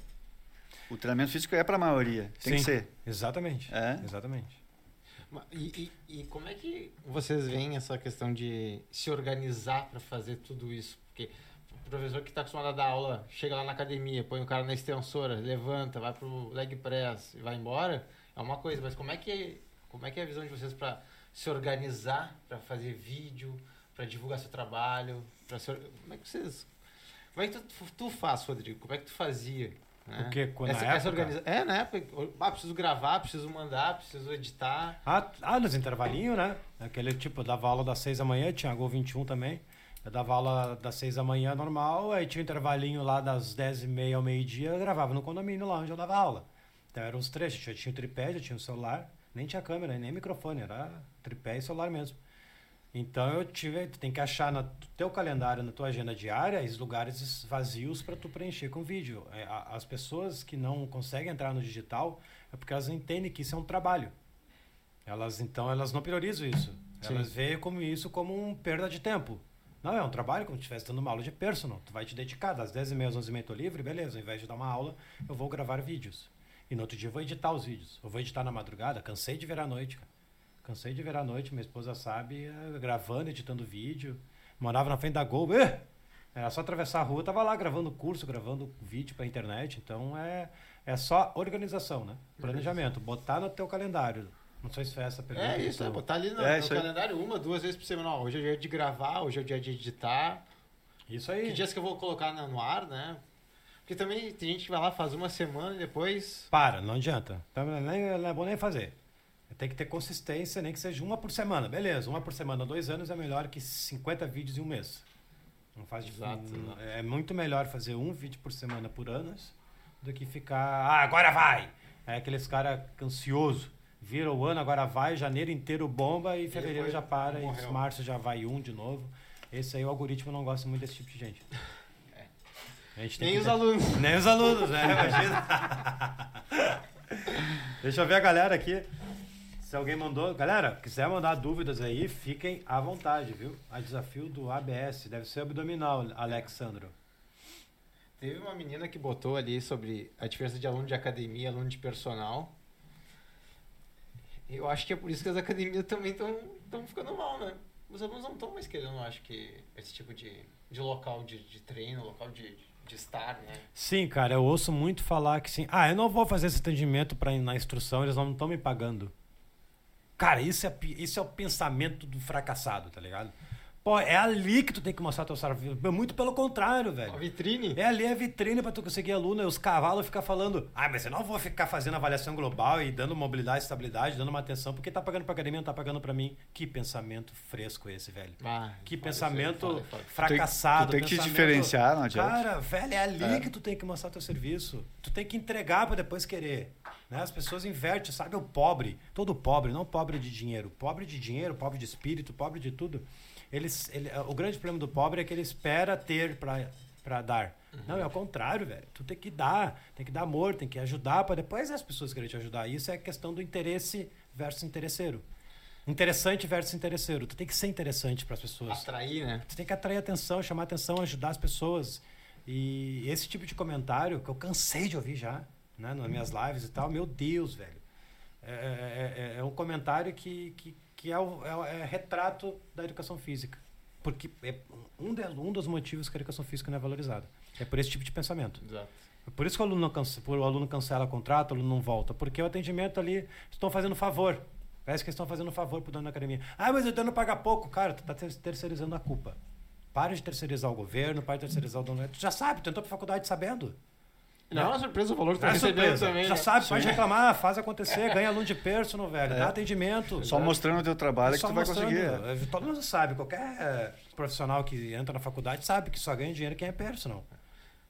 O treinamento físico é para a maioria, tem que Sim, ser. Exatamente. É? Exatamente. E, e, e como é que vocês veem essa questão de se organizar para fazer tudo isso? Porque o professor que está acostumado a dar aula, chega lá na academia, põe o cara na extensora, levanta, vai pro leg press e vai embora, é uma coisa. Mas como é que, como é, que é a visão de vocês para se organizar, para fazer vídeo, para divulgar seu trabalho? Pra se, como é que vocês... Como é que tu, tu faz, Rodrigo? Como é que tu fazia? né? O quê? Quando- essa, essa organiza... É, época. Ah, preciso gravar, preciso mandar, preciso editar. Ah, ah, nos intervalinhos, né? Aquele tipo, eu dava aula das seis da manhã, tinha Gol 21 também. Eu dava aula das seis da manhã normal, aí tinha um intervalinho lá das dez e meia ao meio-dia, eu gravava no condomínio lá onde eu dava aula. Então eram os três, já tinha o tripé, já tinha o celular, nem tinha câmera, nem microfone, era tripé e celular mesmo. Então eu tive, tu tem que achar no teu calendário, na tua agenda diária, os lugares vazios para tu preencher com vídeo. É, As pessoas que não conseguem entrar no digital é porque elas entendem que isso é um trabalho. Elas então elas não priorizam isso. Sim. Elas veem como isso como um perda de tempo. Não, é um trabalho como se estivesse dando uma aula de personal. Tu vai te dedicar das 10h30 às 11h30 tô livre, beleza. Ao invés de dar uma aula, eu vou gravar vídeos. E no outro dia eu vou editar os vídeos. Eu vou editar na madrugada, cansei de ver à noite. Cara. Cansei de virar à noite, minha esposa sabe, eh, gravando, editando vídeo. Morava na frente da Gol. Eh! Era só atravessar a rua, tava lá gravando curso, gravando vídeo pra internet. Então é, é só organização, né? Planejamento. Botar no teu calendário. Não sei se foi essa a pergunta. É isso, é então. botar ali no, É, no isso aí. calendário uma, duas vezes por semana. Ó, hoje é o dia de gravar, hoje é o dia de editar. Isso aí. Que dias que eu vou colocar no ar, né? Porque também tem gente que vai lá, faz uma semana e depois. Para, não adianta. Então, nem, não é bom nem fazer. Tem que ter consistência, nem que seja uma por semana. Beleza, uma por semana, dois anos é melhor que 50 vídeos em um mês. Não faz Exato, não- né? É muito melhor fazer um vídeo por semana por anos do que ficar. Ah, agora vai! É aqueles cara ansioso. Vira o ano, agora vai, janeiro inteiro bomba e fevereiro já para, morreu. e março já vai um de novo. Esse aí o algoritmo não gosta muito desse tipo de gente. Tem Nem que os alunos. nem os alunos, né? Imagina. Deixa eu ver a galera aqui. Se alguém mandou. Galera, quiser mandar dúvidas aí, fiquem à vontade, viu? A desafio do ABS. Deve ser abdominal, Alexandro. Teve uma menina que botou ali sobre a diferença de aluno de academia e aluno de personal. Eu acho que é por isso que as academias também estão ficando mal, né? Os alunos não estão mais querendo, acho que, esse tipo de, de local de, de treino, local de, de estar, né? Sim, cara, eu ouço muito falar que sim. Ah, eu não vou fazer esse atendimento pra, na instrução, eles não estão me pagando. Cara, isso é, isso é o pensamento do fracassado, tá ligado? Pô, é ali que tu tem que mostrar teu serviço. Muito pelo contrário, velho. A vitrine. É ali a vitrine pra tu conseguir aluno, e os cavalos ficam falando, ah, mas eu não vou ficar fazendo avaliação global e dando mobilidade, estabilidade, dando uma atenção, porque tá pagando pra academia, não tá pagando pra mim. Que pensamento fresco esse, velho. Ah, Que pensamento fala, fala. fracassado. Tu tem que te pensamento- diferenciar, não adianta. Cara, velho, é ali É. que tu tem que mostrar teu serviço. Tu tem que entregar pra depois querer. Né? As pessoas invertem, sabe? O pobre, todo pobre, não pobre de dinheiro, pobre de dinheiro, pobre de espírito, pobre de tudo. Eles, ele, o grande problema do pobre é que ele espera ter pra dar. Não, é o contrário, velho. Tu tem que dar, tem que dar amor, tem que ajudar pra depois as pessoas querem te ajudar. Isso é a questão do interesse versus interesseiro. Interessante versus interesseiro. Tu tem que ser interessante para as pessoas. Atrair, né? Tu tem que atrair atenção, chamar atenção, ajudar as pessoas. E esse tipo de comentário que eu cansei de ouvir já, né, nas minhas lives e tal, meu Deus, velho. É, é- é- é um comentário que, que, que é, o, é, o- é retrato da educação física. Porque é um, de- um dos motivos que a educação física não é valorizada. É por esse tipo de pensamento. Exato. É Por isso que o aluno, canse- o aluno cancela o contrato, o aluno não volta. Porque o atendimento ali estão fazendo favor. Parece que estão fazendo favor pro dono da academia. Ah, mas o dono paga pouco. Cara, tu tá ter- terceirizando a culpa. Para de terceirizar o governo, para de terceirizar o dono. Tu já sabe, tu entrou pra faculdade sabendo. Não é uma surpresa o valor que tá é recebendo surpresa. também. Já né? sabe, pode reclamar, faz acontecer, ganha aluno de personal, velho. É. Dá atendimento. Só mostrando o teu trabalho é que tu vai conseguir. É, Todo mundo sabe, qualquer é, profissional que entra na faculdade sabe que só ganha dinheiro quem é personal.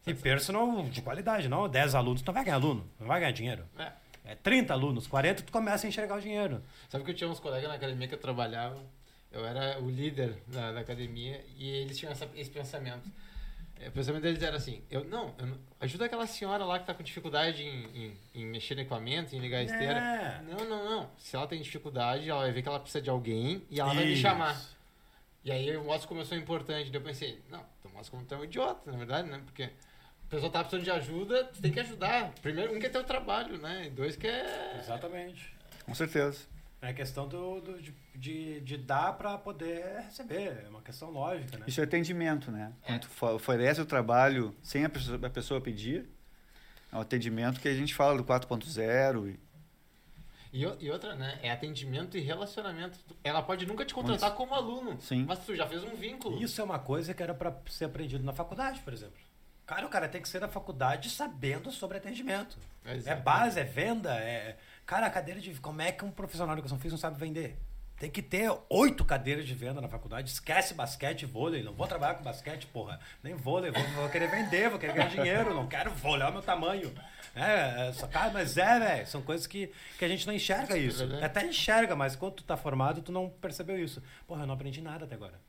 E personal de qualidade, não 10 alunos, tu não vai ganhar aluno, não vai ganhar dinheiro. É. É 30 alunos, 40, tu começa a enxergar o dinheiro. Sabe que eu tinha uns colegas na academia que eu trabalhava, eu era o líder da, da academia e eles tinham essa- esse pensamento. É, O pensamento deles era assim: eu não, eu não- ajuda aquela senhora lá que tá com dificuldade em, em- em mexer no equipamento, em ligar a esteira. É. Não, não, não. Se ela tem dificuldade, ela vai ver que ela precisa de alguém e ela vai me Isso. chamar. E aí o mostro como eu sou importante. Daí eu pensei: não, tu mostra como tu é um idiota, na verdade, né? Porque a pessoa tá precisando de ajuda, tu tem que ajudar. Primeiro, um que é teu trabalho, né? E dois que é. Exatamente. Com certeza. É questão do, do- de, de, de dar para poder receber. É uma questão lógica, né? Isso é atendimento, né? É. Quando tu oferece o trabalho sem a pessoa, a pessoa pedir, é um atendimento que a gente fala do 4.0 e E, e outra, né? É atendimento e relacionamento. Ela pode nunca te contratar como aluno, Sim. mas tu já fez um vínculo. Isso é uma coisa que era para ser aprendido na faculdade, por exemplo. Cara, o cara tem que ser da faculdade sabendo sobre atendimento. É Exato. base, é venda, é. Cara, a cadeira de. Como é que um profissional de educação física não sabe vender? Tem que ter oito cadeiras de venda na faculdade. Esquece basquete e vôlei. Não vou trabalhar com basquete, porra. Nem vôlei. Vou, vou querer vender, vou querer ganhar dinheiro. Não quero vou olhar o meu tamanho. É, é, só, cara, mas é, velho. São coisas que, que a gente não enxerga isso. verdade. Até enxerga, mas quando tu tá formado, tu não percebeu isso. Porra, eu não aprendi nada até agora.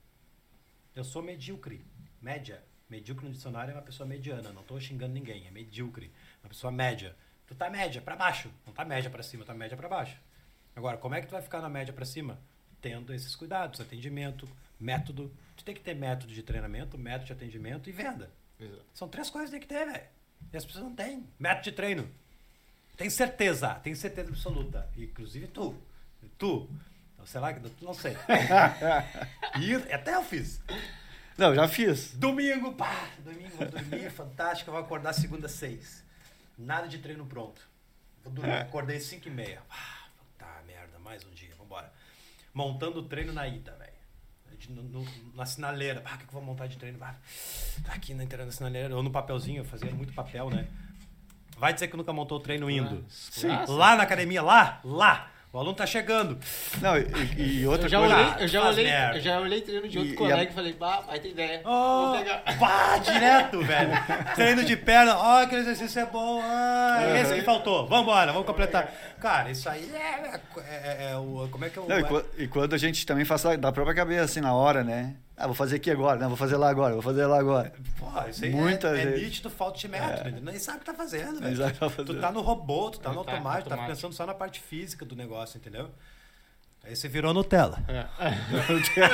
Eu sou medíocre. Média. Medíocre no dicionário é uma pessoa mediana. Não tô xingando ninguém. É medíocre. Uma pessoa média. Tu tá média pra baixo. Não tá média pra cima, tá média pra baixo. Agora, como é que tu vai ficar na média pra cima? Tendo esses cuidados, atendimento, método. Tu tem que ter método de treinamento, método de atendimento e venda. Exato. São três coisas que tem que ter, velho. E as pessoas não têm. Método de treino. Tem certeza, tem certeza absoluta. Inclusive tu. Tu. sei lá, não sei. e até eu fiz. Não, já fiz. Domingo, pá, domingo, vou dormir, fantástico, vou acordar segunda seis. Nada de treino pronto. Vou dormir, é. acordei cinco e meia. Ah, tá, merda, mais um dia, vambora. Montando o treino na ida, velho. Na sinaleira, ah, o que, que eu vou montar de treino? Ah, tá aqui na inteira da sinaleira, ou no papelzinho, eu fazia muito papel, né? Vai dizer que nunca montou o treino indo. Sim. Lá na academia, lá, lá. O aluno tá chegando. Não, e, e outra eu já coisa. Olhei, eu, já olhei, eu já olhei treino de outro e, colega e, a... e falei, bah, vai ter ideia. Oh. Pá, direto, velho. treino de perna, ó, oh, aquele exercício é bom. Ah, uhum. Esse que faltou. Vambora, vamos completar. Cara, isso aí é. é, é, é o. Como é que é o. Não, e, e, quando a gente também faz da própria cabeça, assim, na hora, né? Ah, vou fazer aqui agora, não, vou fazer lá agora, vou fazer lá agora. Pô, isso aí Muita é, é nítido falta de método, é. nem sabe o que tá fazendo, velho. Tá tu tá no robô, tu tá no tá, automático, tá, pensando só na parte física do negócio, entendeu? Aí você virou Nutella. É.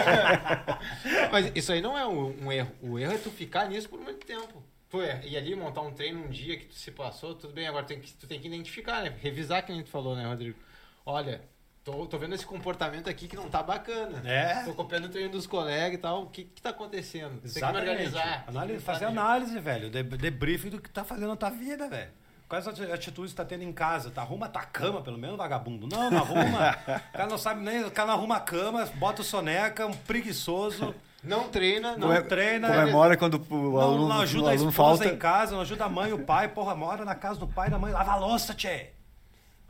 Mas isso aí não é um, um, erro. O erro é tu ficar nisso por muito tempo. Pô, é, e ali montar um treino um dia que tu se passou, tudo bem, agora tem que, tu tem que identificar, né? Revisar que a gente falou, né, Rodrigo? Olha, Tô, tô vendo esse comportamento aqui que não tá bacana. É. Tô copiando o treino dos colegas e tal. O que que tá acontecendo? Exatamente. Tem que me organizar. Análise, fazer análise, velho. De, debriefing do que tá fazendo na tua vida, velho. Quais atitudes tá tendo em casa? Tá, arruma tua cama, pelo menos, vagabundo. Não, não arruma. o cara não sabe nem. O cara não arruma a cama, bota o soneca, um preguiçoso. Não treina, não Come, treina. Comemora quando o aluno, não, não ajuda o aluno a esposa falta. em casa, não ajuda a mãe e o pai. Porra, mora na casa do pai e da mãe. Lava a louça, tchê.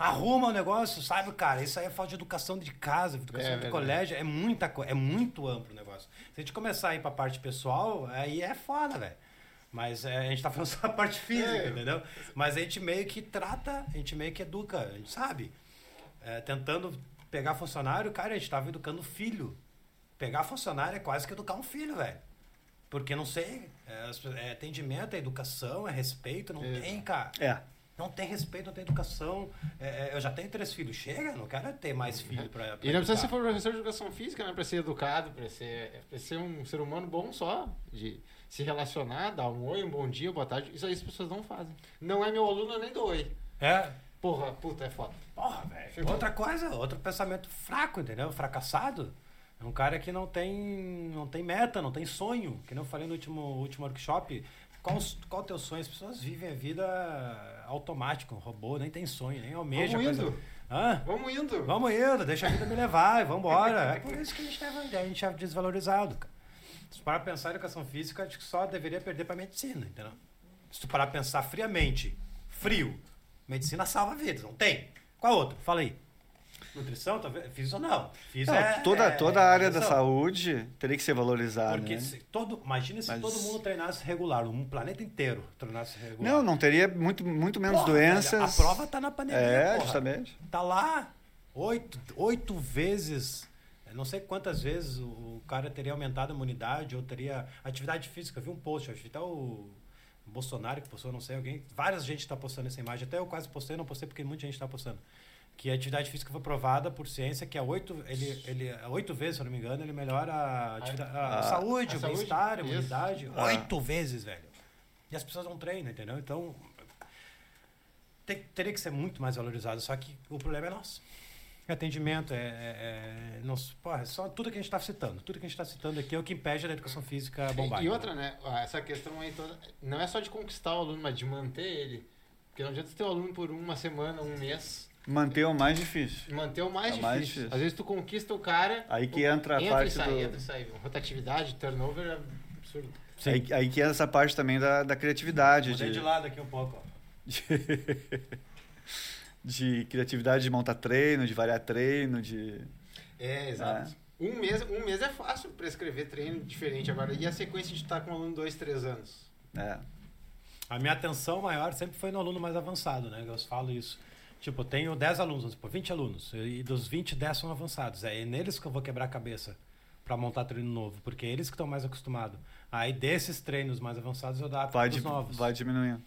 Arruma o negócio, sabe, cara? Isso aí é falta de educação de casa, educação é, de colégio. É muita coisa, é muito amplo o negócio. Se a gente começar a ir pra parte pessoal, aí é foda, velho. Mas é, a gente tá falando só a parte física, é. entendeu? Mas a gente meio que trata, a gente meio que educa, a gente sabe. É, tentando pegar funcionário, cara, a gente tava educando filho. Pegar funcionário é quase que educar um filho, velho. Porque não sei, é, é atendimento, é educação, é respeito, não tem, cara. É. Não tem respeito, não tem educação. É, é, eu já tenho três filhos. Chega, não quero ter mais filho para. E não precisa ser professor de educação física, né? Para ser educado, para ser, pra ser um ser humano bom só. De se relacionar, dar um oi, um bom dia, boa tarde. Isso aí as pessoas não fazem. Não é meu aluno, eu nem dou oi. É. Porra, puta, é foda. Porra, velho. Outra coisa, outro pensamento fraco, entendeu? Fracassado. É um cara que não tem, não tem meta, não tem sonho. Que não eu falei no último, último workshop. Qual, qual o teu sonho? As pessoas vivem a vida automática, um robô, nem tem sonho, nem almeja. Vamos indo. Hã? Vamos indo. Vamos indo, deixa a vida me levar, vamos embora. É por isso que a gente, a gente é desvalorizado. Cara. Se tu parar pra pensar em educação física, acho que só deveria perder pra medicina, entendeu? Se tu parar pra pensar friamente, frio, medicina salva vidas, não tem. Qual outro? Fala aí. Nutrição, talvez, fiz ou não. Fiz não, é, toda, é, toda a área da saúde teria que ser valorizada. Porque né? se todo, imagina se Mas... todo mundo treinasse regular, um planeta inteiro treinasse regular. Não, não teria muito, muito menos porra, doenças. Velho, a prova tá na pandemia. É, porra. justamente. Tá lá oito, oito vezes. Não sei quantas vezes o cara teria aumentado a imunidade ou teria atividade física. Eu vi um post, acho que até o Bolsonaro que postou, não sei, alguém. Várias gente está postando essa imagem. Até eu quase postei, não postei porque muita gente está postando que a atividade física foi provada por ciência que é oito, ele, ele, oito vezes, se eu não me engano, ele melhora a, a, a, a saúde, o bem-estar, a imunidade. Ah. Oito vezes, velho. E as pessoas não treinam, entendeu? Então, tem, teria que ser muito mais valorizado. Só que o problema é nosso. Atendimento, é, é, é, nosso, porra, é só tudo que a gente está citando. Tudo que a gente está citando aqui é o que impede a educação física bombar. E, e outra, né? Essa questão aí toda, não é só de conquistar o aluno, mas de manter ele. Porque não adianta ter o aluno por uma semana, um mês Manter o mais difícil. Manter o mais, é difícil. mais difícil. Às vezes tu conquista o cara. Aí que entra a entra parte e sai, do... Entra e sai. Rotatividade, turnover é absurdo. Aí, aí, que entra essa parte também da, da criatividade. Mudei de... de lado aqui um pouco. De... de criatividade de montar treino, de variar treino, de... É, exato. É. Um, mês, um mês é fácil para escrever treino diferente agora. E a sequência de estar com um aluno dois, três anos? É. A minha atenção maior sempre foi no aluno mais avançado, né? Eu falo isso. Tipo, tenho 10 alunos, vamos supor, 20 alunos. E dos 20, 10 são avançados. É neles que eu vou quebrar a cabeça para montar treino novo, porque é eles que estão mais acostumados. Aí desses treinos mais avançados eu dou para os novos. Vai diminuindo.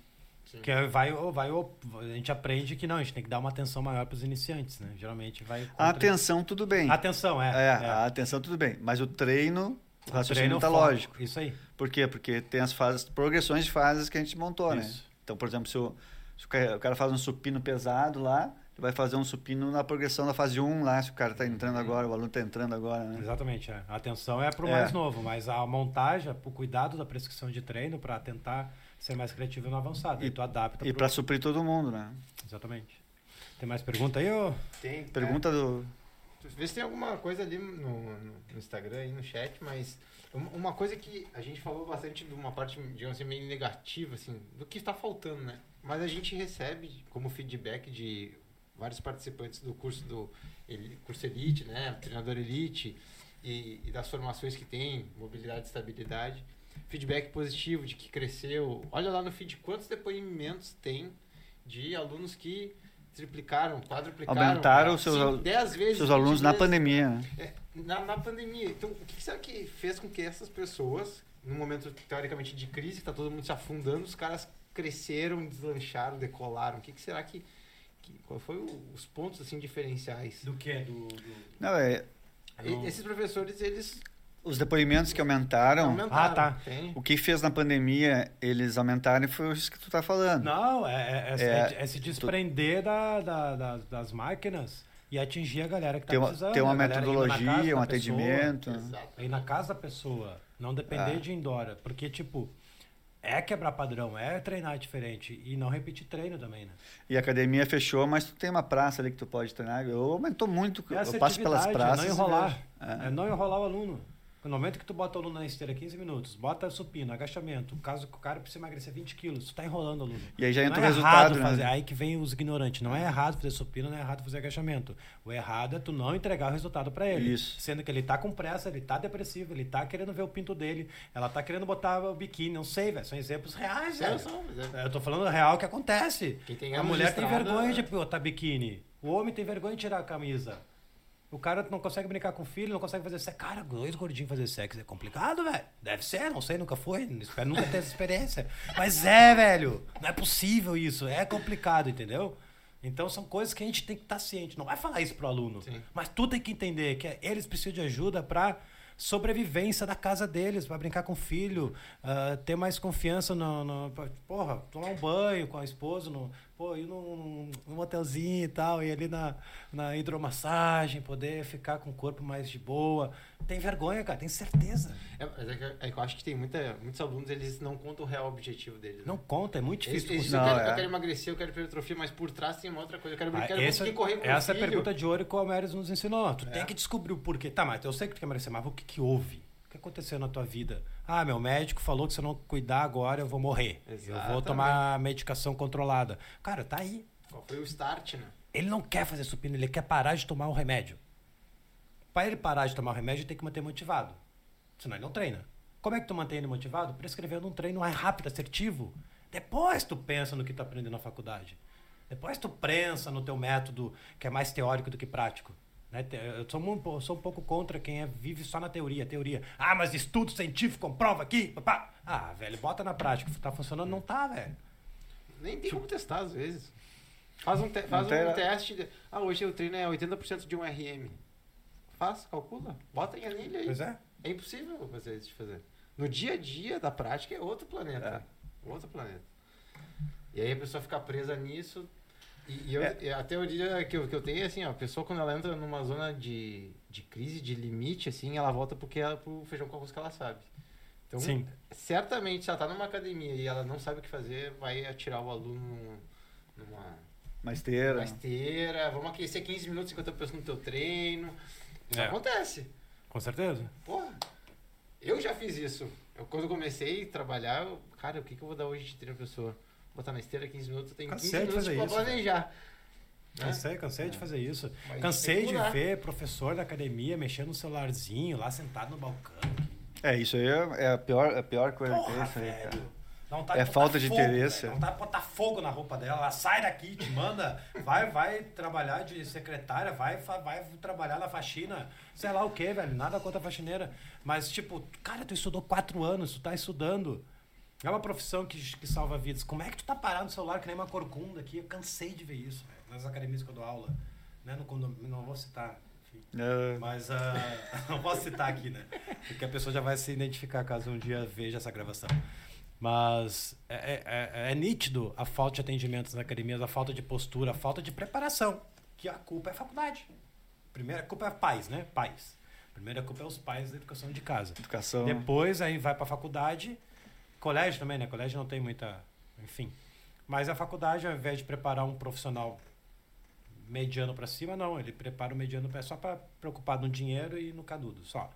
Sim. Que vai, vai, a gente aprende que não, a gente tem que dar uma atenção maior para os iniciantes, né? Geralmente vai. A atenção, tudo bem. Atenção, é, é, é. A atenção, tudo bem. Mas o treino, o raciocínio está lógico. Isso aí. Por quê? Porque tem as fases, progressões de fases que a gente montou, né? Isso. né? Então, por exemplo, se o se o cara faz um supino pesado lá, vai fazer um supino na progressão da fase 1 lá, se o cara está entrando agora, o aluno está entrando agora, né? Exatamente, é. a atenção é para o É. mais novo, mas a montagem, o cuidado da prescrição de treino para tentar ser mais criativo no avançado. E, E- tu adapta E pro- para suprir todo mundo, né? Exatamente. Tem mais pergunta aí, ô? Tem. Pergunta do... É, vê se tem alguma coisa ali no, no- Instagram aí no chat, mas uma- uma coisa que a gente falou bastante de uma parte, digamos assim, meio negativa, assim, do que está faltando, né? Mas a gente recebe como feedback de vários participantes do curso do curso Elite, né? Treinador Elite e, e das formações que tem, mobilidade e estabilidade. Feedback positivo de que cresceu. Olha lá no feed quantos depoimentos tem de alunos que triplicaram, quadruplicaram. Aumentaram seus cinco, al- 10 vezes. Seus alunos 20 na vezes. pandemia, né? É, na, na pandemia. Então, o que, que será que fez com que essas pessoas, num momento teoricamente de crise, que está todo mundo se afundando, os caras cresceram, deslancharam, decolaram? O que, que será que, que qual foi o- os pontos assim diferenciais? Do que? Do, do... Não, é, E- esses professores eles os depoimentos que aumentaram, aumentaram, Ah, tá. o que fez na pandemia eles aumentarem foi isso que tu tá falando. Não, é, é, é- É, é se desprender da, da- da- das máquinas e atingir a galera que está precisando. tem uma metodologia, um pessoa, atendimento. Exato. Ir na casa da pessoa, não depender Ah. de ir embora. Porque, tipo, é quebrar padrão, é treinar diferente e não repetir treino também, né? E a academia fechou, mas tu tem uma praça ali que tu pode treinar. Eu aumentou muito, É eu passo pelas praças. não e enrolar. É. É não enrolar o aluno. No momento que tu bota o aluno na esteira 15 minutos, bota supino, agachamento, caso que o cara precisa emagrecer 20 quilos, tu tá enrolando o aluno. E aí já entra não o é resultado, errado né? fazer, aí que vem os ignorantes. Não é errado fazer supino, não é errado fazer agachamento. O errado é tu não entregar o resultado pra ele. Isso. Sendo que ele tá com pressa, ele tá depressivo, ele tá querendo ver o pinto dele, ela tá querendo botar o biquíni, não sei, velho. São exemplos reais, É, velho. é- Eu tô falando real que acontece. Quem tem a mulher tem vergonha né? de botar biquíni. O homem tem vergonha de tirar a camisa. O cara não consegue brincar com o filho, não consegue fazer sexo. Cara, dois gordinhos fazer sexo é complicado, velho. Deve ser, não sei, nunca foi. Espero nunca ter essa experiência. Mas é, velho. Não é possível isso. É complicado, entendeu? Então são coisas que a gente tem que estar ciente. Não vai falar isso pro aluno. Sim. Mas tu tem que entender que eles precisam de ajuda para sobrevivência da casa deles, para brincar com o filho, ah, ter mais confiança no, no- pra- porra, tomar um banho com a esposa, no, pô, ir num, num motelzinho e tal, ir ali na, na hidromassagem, poder ficar com o corpo mais de boa. Tem vergonha, cara, tem certeza. É, mas é que, é que eu acho que tem muita, muitos alunos, eles não contam o real objetivo deles. né? Não conta, é muito Eles, difícil. eles, eu, Não, quero, eu é. quero emagrecer, eu quero hipertrofia, mas por trás tem uma outra coisa. Eu quero, Ah, quero essa conseguir correr com essa é a pergunta de ouro que o Almeres nos ensinou. Tu tem que descobrir o porquê. Tá, mas eu sei que tu quer emagrecer, mas o que, que houve? O que aconteceu na tua vida? Ah, meu médico falou que se eu não cuidar agora eu vou morrer. Eu vou Exatamente. tomar medicação controlada. Cara, tá aí. Qual foi o start, né? Ele não quer fazer supino, ele quer parar de tomar o remédio. Para ele parar de tomar o remédio, ele tem que manter motivado. Senão ele não treina. Como é que tu mantém ele motivado? Prescrevendo um treino mais rápido, assertivo. Depois tu pensa no que tu aprendeu na faculdade. Depois tu pensa no teu método que é mais teórico do que prático. Né? Eu sou um, sou um pouco contra quem é- vive só na teoria. Teoria. Ah, mas estudo científico comprova aqui. papá. Ah, velho, bota na prática. Tá funcionando? Não tá, velho. Nem tem como testar às vezes. Faz um, te faz um né? teste. De, ah, hoje o treino é 80% de um RM. Faz, calcula. Bota em anilha aí. Pois é. É impossível fazer isso de fazer. No dia a dia da prática é outro planeta. Outro planeta. E aí a pessoa fica presa nisso. E, eu- É. e a teoria que eu, que eu tenho é assim, ó, a pessoa quando ela entra numa zona de, de crise, de limite, assim, ela volta porque ela, pro feijão com arroz que ela sabe. Então, Sim. certamente, se ela tá numa academia e ela não sabe o que fazer, vai atirar o aluno numa, Uma esteira. numa esteira, vamos aquecer 15 minutos enquanto eu penso no teu treino. Isso É. acontece. Com certeza. Porra, eu já fiz isso. Eu, quando comecei a trabalhar, eu, cara, o que, que eu vou dar hoje de treino pra pessoa? Botar na esteira 15 minutos, eu tenho 15 Cansei de minutos fazer pra isso, planejar. Né? Cansei, cansei de fazer isso. Mas cansei que de ver professor da academia mexendo no celularzinho lá sentado no balcão. É, isso aí é é a pior, a pior coisa que Porra, é isso aí, cara. velho. Dá vontade É falta de fogo, interesse. vontade de botar fogo na roupa dela. Ela sai daqui, te manda, vai, vai trabalhar de secretária, vai, vai trabalhar na faxina, sei lá o que, velho. Nada contra a faxineira. Mas, tipo, cara, tu estudou quatro anos, tu tá estudando. É uma profissão que, que salva vidas. Como é que tu tá parado no celular que nem uma corcunda aqui? Eu cansei de ver isso, velho. Nas academias que eu dou aula. Né? No condomínio, não vou citar. É, Mas ah, não posso citar aqui, né? Porque a pessoa já vai se identificar caso um dia veja essa gravação. Mas é, é, é, é nítido a falta de atendimentos na academia, a falta de postura, a falta de preparação. Que a culpa é a faculdade. Primeira culpa é pais, né? Pais. Primeira culpa é os pais da educação de casa. Educação. Depois aí vai para a faculdade, colégio também, né? Colégio não tem muita, enfim. Mas a faculdade, ao invés de preparar um profissional mediano para cima, não. Ele prepara o mediano para só para preocupar no dinheiro e no canudo, só.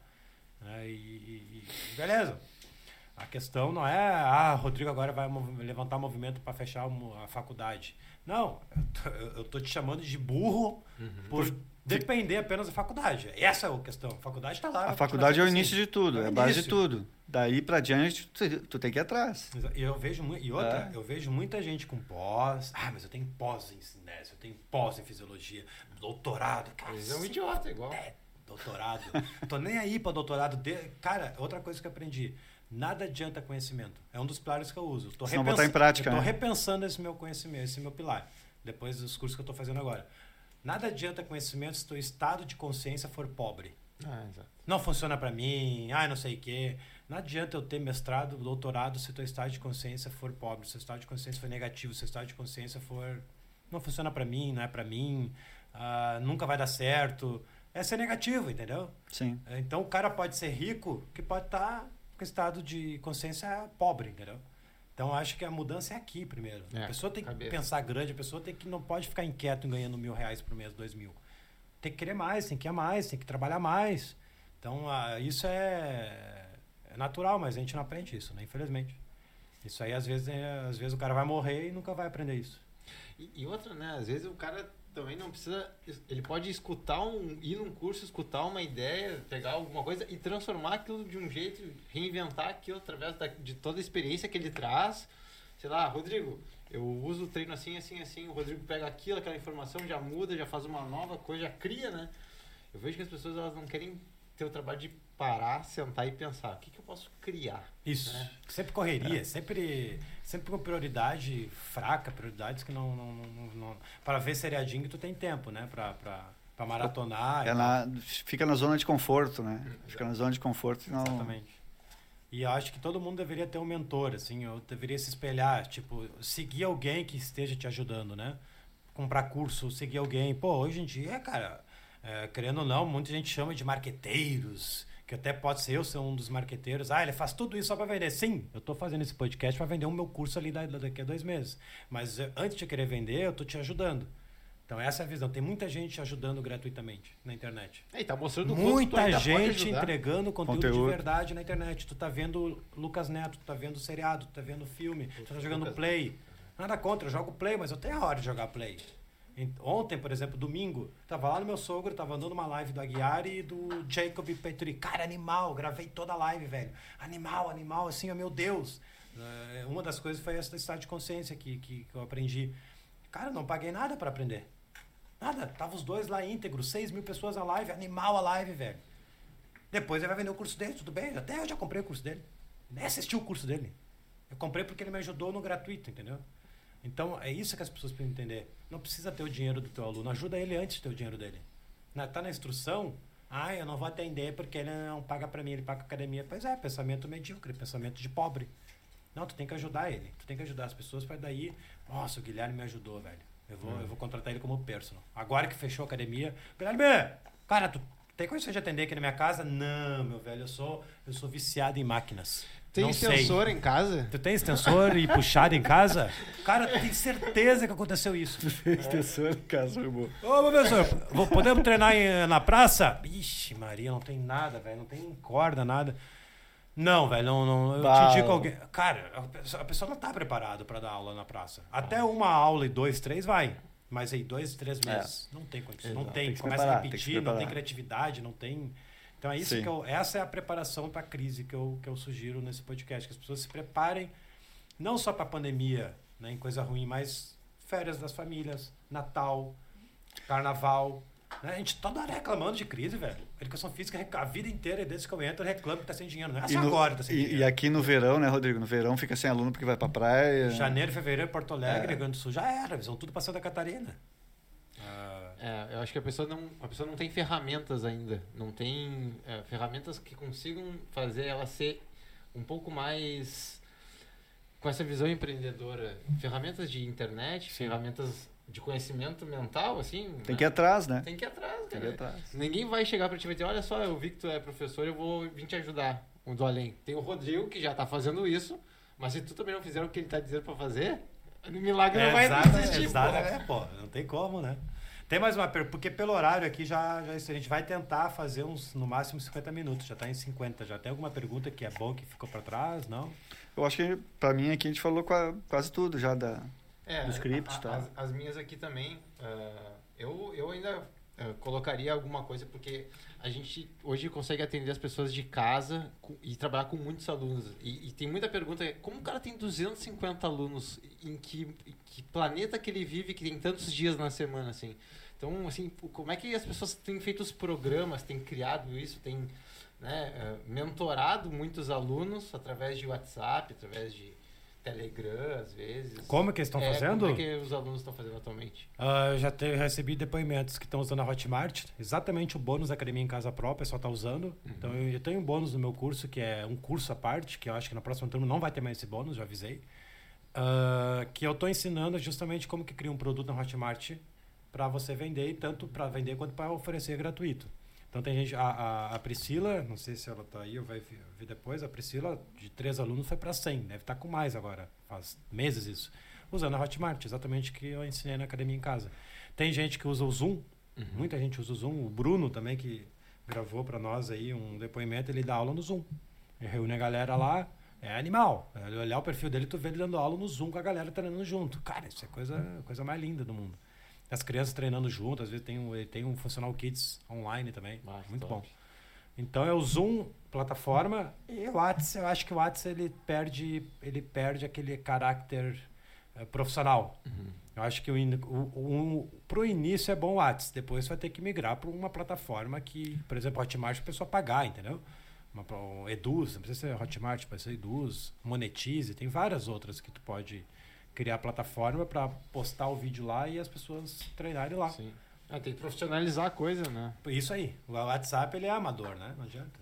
É, e, e, e, beleza. A questão não é, ah, Rodrigo agora vai levantar movimento para fechar a faculdade. Não, eu tô, te chamando de burro uhum. por depender apenas da faculdade. Essa é a questão. A faculdade está lá. A faculdade é o início de tudo, é, é a base de tudo. Daí para diante, tu, tu, tem que ir atrás. E eu vejo e outra, é. eu vejo muita gente com pós. Ah, mas eu tenho pós em cinésio, eu tenho pós em fisiologia, doutorado. Cara, é um idiota igual. É, doutorado. tô nem aí para doutorado. De... Cara, outra coisa que eu aprendi. Nada adianta conhecimento. É um dos pilares que eu uso. Tô repens... botar em prática. Estou né? repensando esse meu conhecimento, esse meu pilar. Depois dos cursos que eu estou fazendo agora. Nada adianta conhecimento se o estado de consciência for pobre. Ah, não funciona para mim, ah, não sei o quê. Não adianta eu ter mestrado, doutorado, se o teu estado de consciência for pobre, se o estado de consciência for negativo, se o estado de consciência for. Não funciona para mim, não é para mim, uh, nunca vai dar certo. É ser negativo, entendeu? Sim. Então o cara pode ser rico, que pode estar tá com estado de consciência pobre, entendeu? Então acho que a mudança é aqui primeiro. É, a pessoa tem que cabeça. pensar grande, a pessoa tem que não pode ficar inquieto ganhando mil reais por mês, dois mil. Tem que querer mais, tem que ir mais, tem que trabalhar mais. Então ah, isso é, é, natural, mas a gente não aprende isso, né? Infelizmente. Isso aí às vezes, é, às vezes o cara vai morrer e nunca vai aprender isso. E, e outra, né? Às vezes o cara também não precisa. Ele pode escutar um. ir num curso, escutar uma ideia, pegar alguma coisa e transformar aquilo de um jeito, reinventar aquilo através da, de toda a experiência que ele traz. Sei lá, Rodrigo, eu uso o treino assim, assim, assim. O Rodrigo pega aquilo, aquela informação, já muda, já faz uma nova coisa, já cria, né? Eu vejo que as pessoas elas não querem ter o trabalho de parar, sentar e pensar, o que, que eu posso criar? Isso. Né? Sempre correria, é. sempre, sempre com prioridade fraca, prioridades que não, não, não, não para ver seriadinho que tu tem tempo, né? Para para maratonar. É na, fica na zona de conforto, né? Fica na zona de conforto não... Exatamente. E eu acho que todo mundo deveria ter um mentor, assim, eu deveria se espelhar, tipo, seguir alguém que esteja te ajudando, né? Comprar curso, seguir alguém. Pô, hoje em dia, cara, é, querendo ou não, muita gente chama de marqueteiros, que até pode ser eu ser um dos marqueteiros. Ah, ele faz tudo isso só para vender. Sim, eu estou fazendo esse podcast para vender o meu curso ali daqui a dois meses. Mas eh, antes de querer vender, eu estou te ajudando. Então essa é a visão. Tem muita gente ajudando gratuitamente na internet. E tá mostrando muita gente entregando conteúdo, conteúdo, de verdade na internet. Tu tá vendo Lucas Neto, tu tá vendo seriado, tu tá vendo filme, tu tá jogando play. Nada contra, eu jogo play, mas eu tenho a hora de jogar play. Ontem, por exemplo, domingo, tava lá no meu sogro, tava andando uma live do Aguiar e do Jacob Petri. Cara, animal, gravei toda a live, velho. Animal, animal, assim, meu Deus. Uh, uma das coisas foi essa estado de consciência que, que, que eu aprendi. Cara, não paguei nada para aprender. Nada. Tava os dois lá íntegros, 6 mil pessoas a live, animal a live, velho. Depois ele vai vender o curso dele, tudo bem. Até eu já comprei o curso dele. Nem assisti o curso dele. Eu comprei porque ele me ajudou no gratuito, entendeu? Então, é isso que as pessoas precisam entender. Não precisa ter o dinheiro do teu aluno. Ajuda ele antes de ter o dinheiro dele. Está na instrução, ah, eu não vou atender porque ele não paga para mim, ele paga a academia. Pois é, pensamento medíocre, pensamento de pobre. Não, tu tem que ajudar ele. Tu tem que ajudar as pessoas para daí, nossa, o Guilherme me ajudou, velho. Eu vou, hum. eu vou contratar ele como personal. Agora que fechou a academia, Guilherme, cara, tu tem condição de atender aqui na minha casa? Não, meu velho, eu sou, eu sou viciado em máquinas. Tem não extensor sei. em casa? Tu tem extensor e puxado em casa? Cara, tem certeza que aconteceu isso. Tu tem extensor em casa, meu irmão. Ô, professor, podemos treinar em, na praça? Ixi, Maria, não tem nada, velho. Não tem corda, nada. Não, velho, não, não. Eu bah. te digo alguém. Cara, a pessoa, a pessoa não tá preparada para dar aula na praça. Até uma aula e dois, três vai. Mas aí, dois, três é. meses, é. não tem condição. Não tem. tem Começa preparar, a repetir, não tem criatividade, não tem. Então é isso Sim. que eu, essa é a preparação para a crise que eu, que eu sugiro nesse podcast, que as pessoas se preparem não só para a pandemia, né, em coisa ruim, mas férias das famílias, Natal, Carnaval. Né? A gente toda hora reclamando de crise, velho. A educação física, a vida inteira, desde que eu entro, eu reclamo que tá sem dinheiro. Não é só no, agora que tá sem e, dinheiro. E aqui no verão, né, Rodrigo? No verão fica sem aluno porque vai pra praia. Janeiro, fevereiro, Porto Alegre, é. Rio Grande do Sul, já era. Eles vão tudo pra Santa Catarina. É, eu acho que a pessoa não, a pessoa não tem ferramentas ainda. Não tem é, ferramentas que consigam fazer ela ser um pouco mais com essa visão empreendedora, ferramentas de internet, ferramentas de conhecimento mental, assim. Tem né? que ir atrás, né? Tem que ir atrás, Tem cara. que ir atrás. Ninguém vai chegar pra ti e dizer, olha só, eu vi que tu é professor, eu vou vir te ajudar. O do além. Tem o Rodrigo, que já tá fazendo isso, mas se tu também não fizer o que ele tá dizendo pra fazer, o milagre não vai exato, existir, exato, pô. é, pô, não tem como, né? Tem mais uma pergunta, porque pelo horário aqui já, já isso, a gente vai tentar fazer uns, no máximo 50 minutos, já tá em 50. Já tem alguma pergunta que é bom que ficou pra trás? Não? Eu acho que pra mim aqui a gente falou qua- quase tudo já da. É, Dos scripts, a- tá? As, as minhas aqui também, ah, eu, eu ainda ah, colocaria alguma coisa, porque a gente hoje consegue atender as pessoas de casa e trabalhar com muitos alunos. E, e tem muita pergunta, como o cara tem 250 alunos, em que, em que planeta que ele vive que tem tantos dias na semana, assim? Então, assim, como é que as pessoas têm feito os programas, têm criado isso, têm né, ah, mentorado muitos alunos através de WhatsApp, através de Telegram, às vezes. Como que eles estão É, fazendo? Como é que os alunos estão fazendo atualmente? Ah, eu já te, recebi depoimentos que estão usando a Hotmart, exatamente o bônus da Academia em Casa Própria, pessoal está usando. Então eu, eu tenho um bônus no meu curso, que é um curso à parte, que eu acho que na próxima turma não vai ter mais esse bônus, já avisei. Ah, que eu estou ensinando justamente como que cria um produto na Hotmart para você vender, tanto para vender quanto para oferecer gratuito. Então tem gente, a, a, a Priscila, não sei se ela está aí ou vai ver, depois, a Priscila de três alunos foi para 100, deve estar com mais agora, faz meses isso, usando a Hotmart, exatamente o que eu ensinei na academia em casa. Tem gente que usa o Zoom, muita gente usa o Zoom, o Bruno também que gravou para nós aí um depoimento, ele dá aula no Zoom. Ele reúne a galera lá, é animal. Olhar o perfil dele, tu vê ele dando aula no Zoom com a galera treinando junto. Cara, isso é coisa, coisa mais linda do mundo. As crianças treinando junto, às vezes tem um, tem um Funcional Kids online também. Ah, muito top. bom. Então é o Zoom, plataforma, e o Whats, eu acho que o Whats ele perde, ele perde aquele caráter eh, profissional. Eu acho que o, o, o, pro início é bom o Whats, depois você vai ter que migrar para uma plataforma que, por exemplo, Hotmart, a pessoa pagar, entendeu? Uma, um Eduz, não precisa ser Hotmart, pode ser Eduz, Monetize, tem várias outras que tu pode criar plataforma para postar o vídeo lá e as pessoas treinarem lá. Sim. Ah, tem que profissionalizar a coisa, né? Isso aí. O WhatsApp ele é amador, né? Não adianta.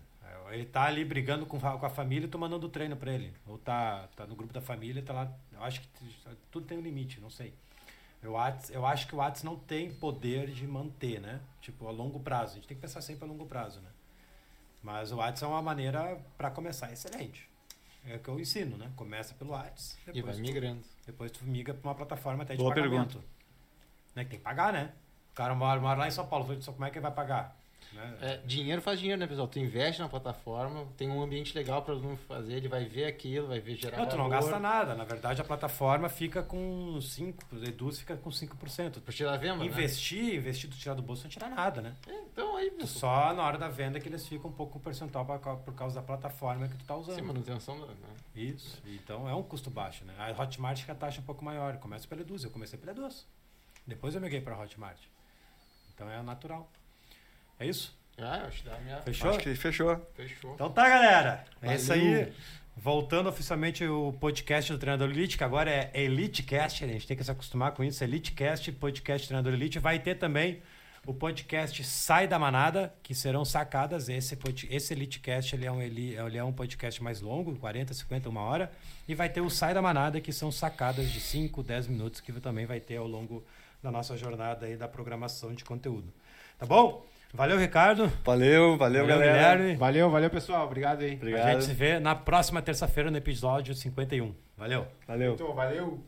Ele tá ali brigando com, com a família e tu mandando treino pra ele. Ou tá, tá no grupo da família, tá lá. Eu acho que tudo tem um limite, não sei. Whats, eu acho que o WhatsApp não tem poder de manter, né? Tipo, a longo prazo. A gente tem que pensar sempre a longo prazo, né? Mas o WhatsApp é uma maneira para começar excelente. É o que eu ensino, né? Começa pelo WhatsApp. E vai tu- migrando. depois tu migra pra uma plataforma até de Boa pagamento. Né? Que tem que pagar, né? O cara mora, mora lá em São Paulo, só como é que ele vai pagar? Né? É, dinheiro faz dinheiro, né, pessoal? Tu investe na plataforma, tem um ambiente legal para o aluno fazer, ele vai ver aquilo, vai ver gerar Não, tu não gasta nada. Na verdade, a plataforma fica com 5%, o Eduz fica com 5%. Pra tirar a venda, né? Investir, investir tu tirar do bolso não tira nada, né? É, então aí, pessoal. Só na hora da venda que eles ficam um pouco com percentual pra por causa da plataforma que tu tá usando. Sem manutenção, né? Isso. Então é um custo baixo, né? A Hotmart que a taxa é um pouco maior. Começa pela Eduz. Eu comecei pela Eduz. Depois eu migrei para Hotmart. Então é natural. É isso? Ah, acho que dá a minha... Fechou? Acho que fechou. Fechou. Então tá, galera. É Valeu. isso aí. Voltando oficialmente o podcast do Treinador Elite, que agora é EliteCast, a gente tem que se acostumar com isso. EliteCast, podcast Treinador Elite. Vai ter também o podcast Sai da Manada, que serão sacadas. Esse, esse EliteCast ele é, um, ele é um podcast mais longo, 40, 50, uma hora. E vai ter o Sai da Manada, que são sacadas de 5, 10 minutos, que também vai ter ao longo da nossa jornada aí da programação de conteúdo. Tá bom? Valeu, Ricardo. Valeu, valeu, galera. Guilherme. Valeu, valeu, pessoal. Obrigado aí. Obrigado. A gente se vê na próxima terça-feira no episódio 51. Valeu! Valeu. Então, valeu.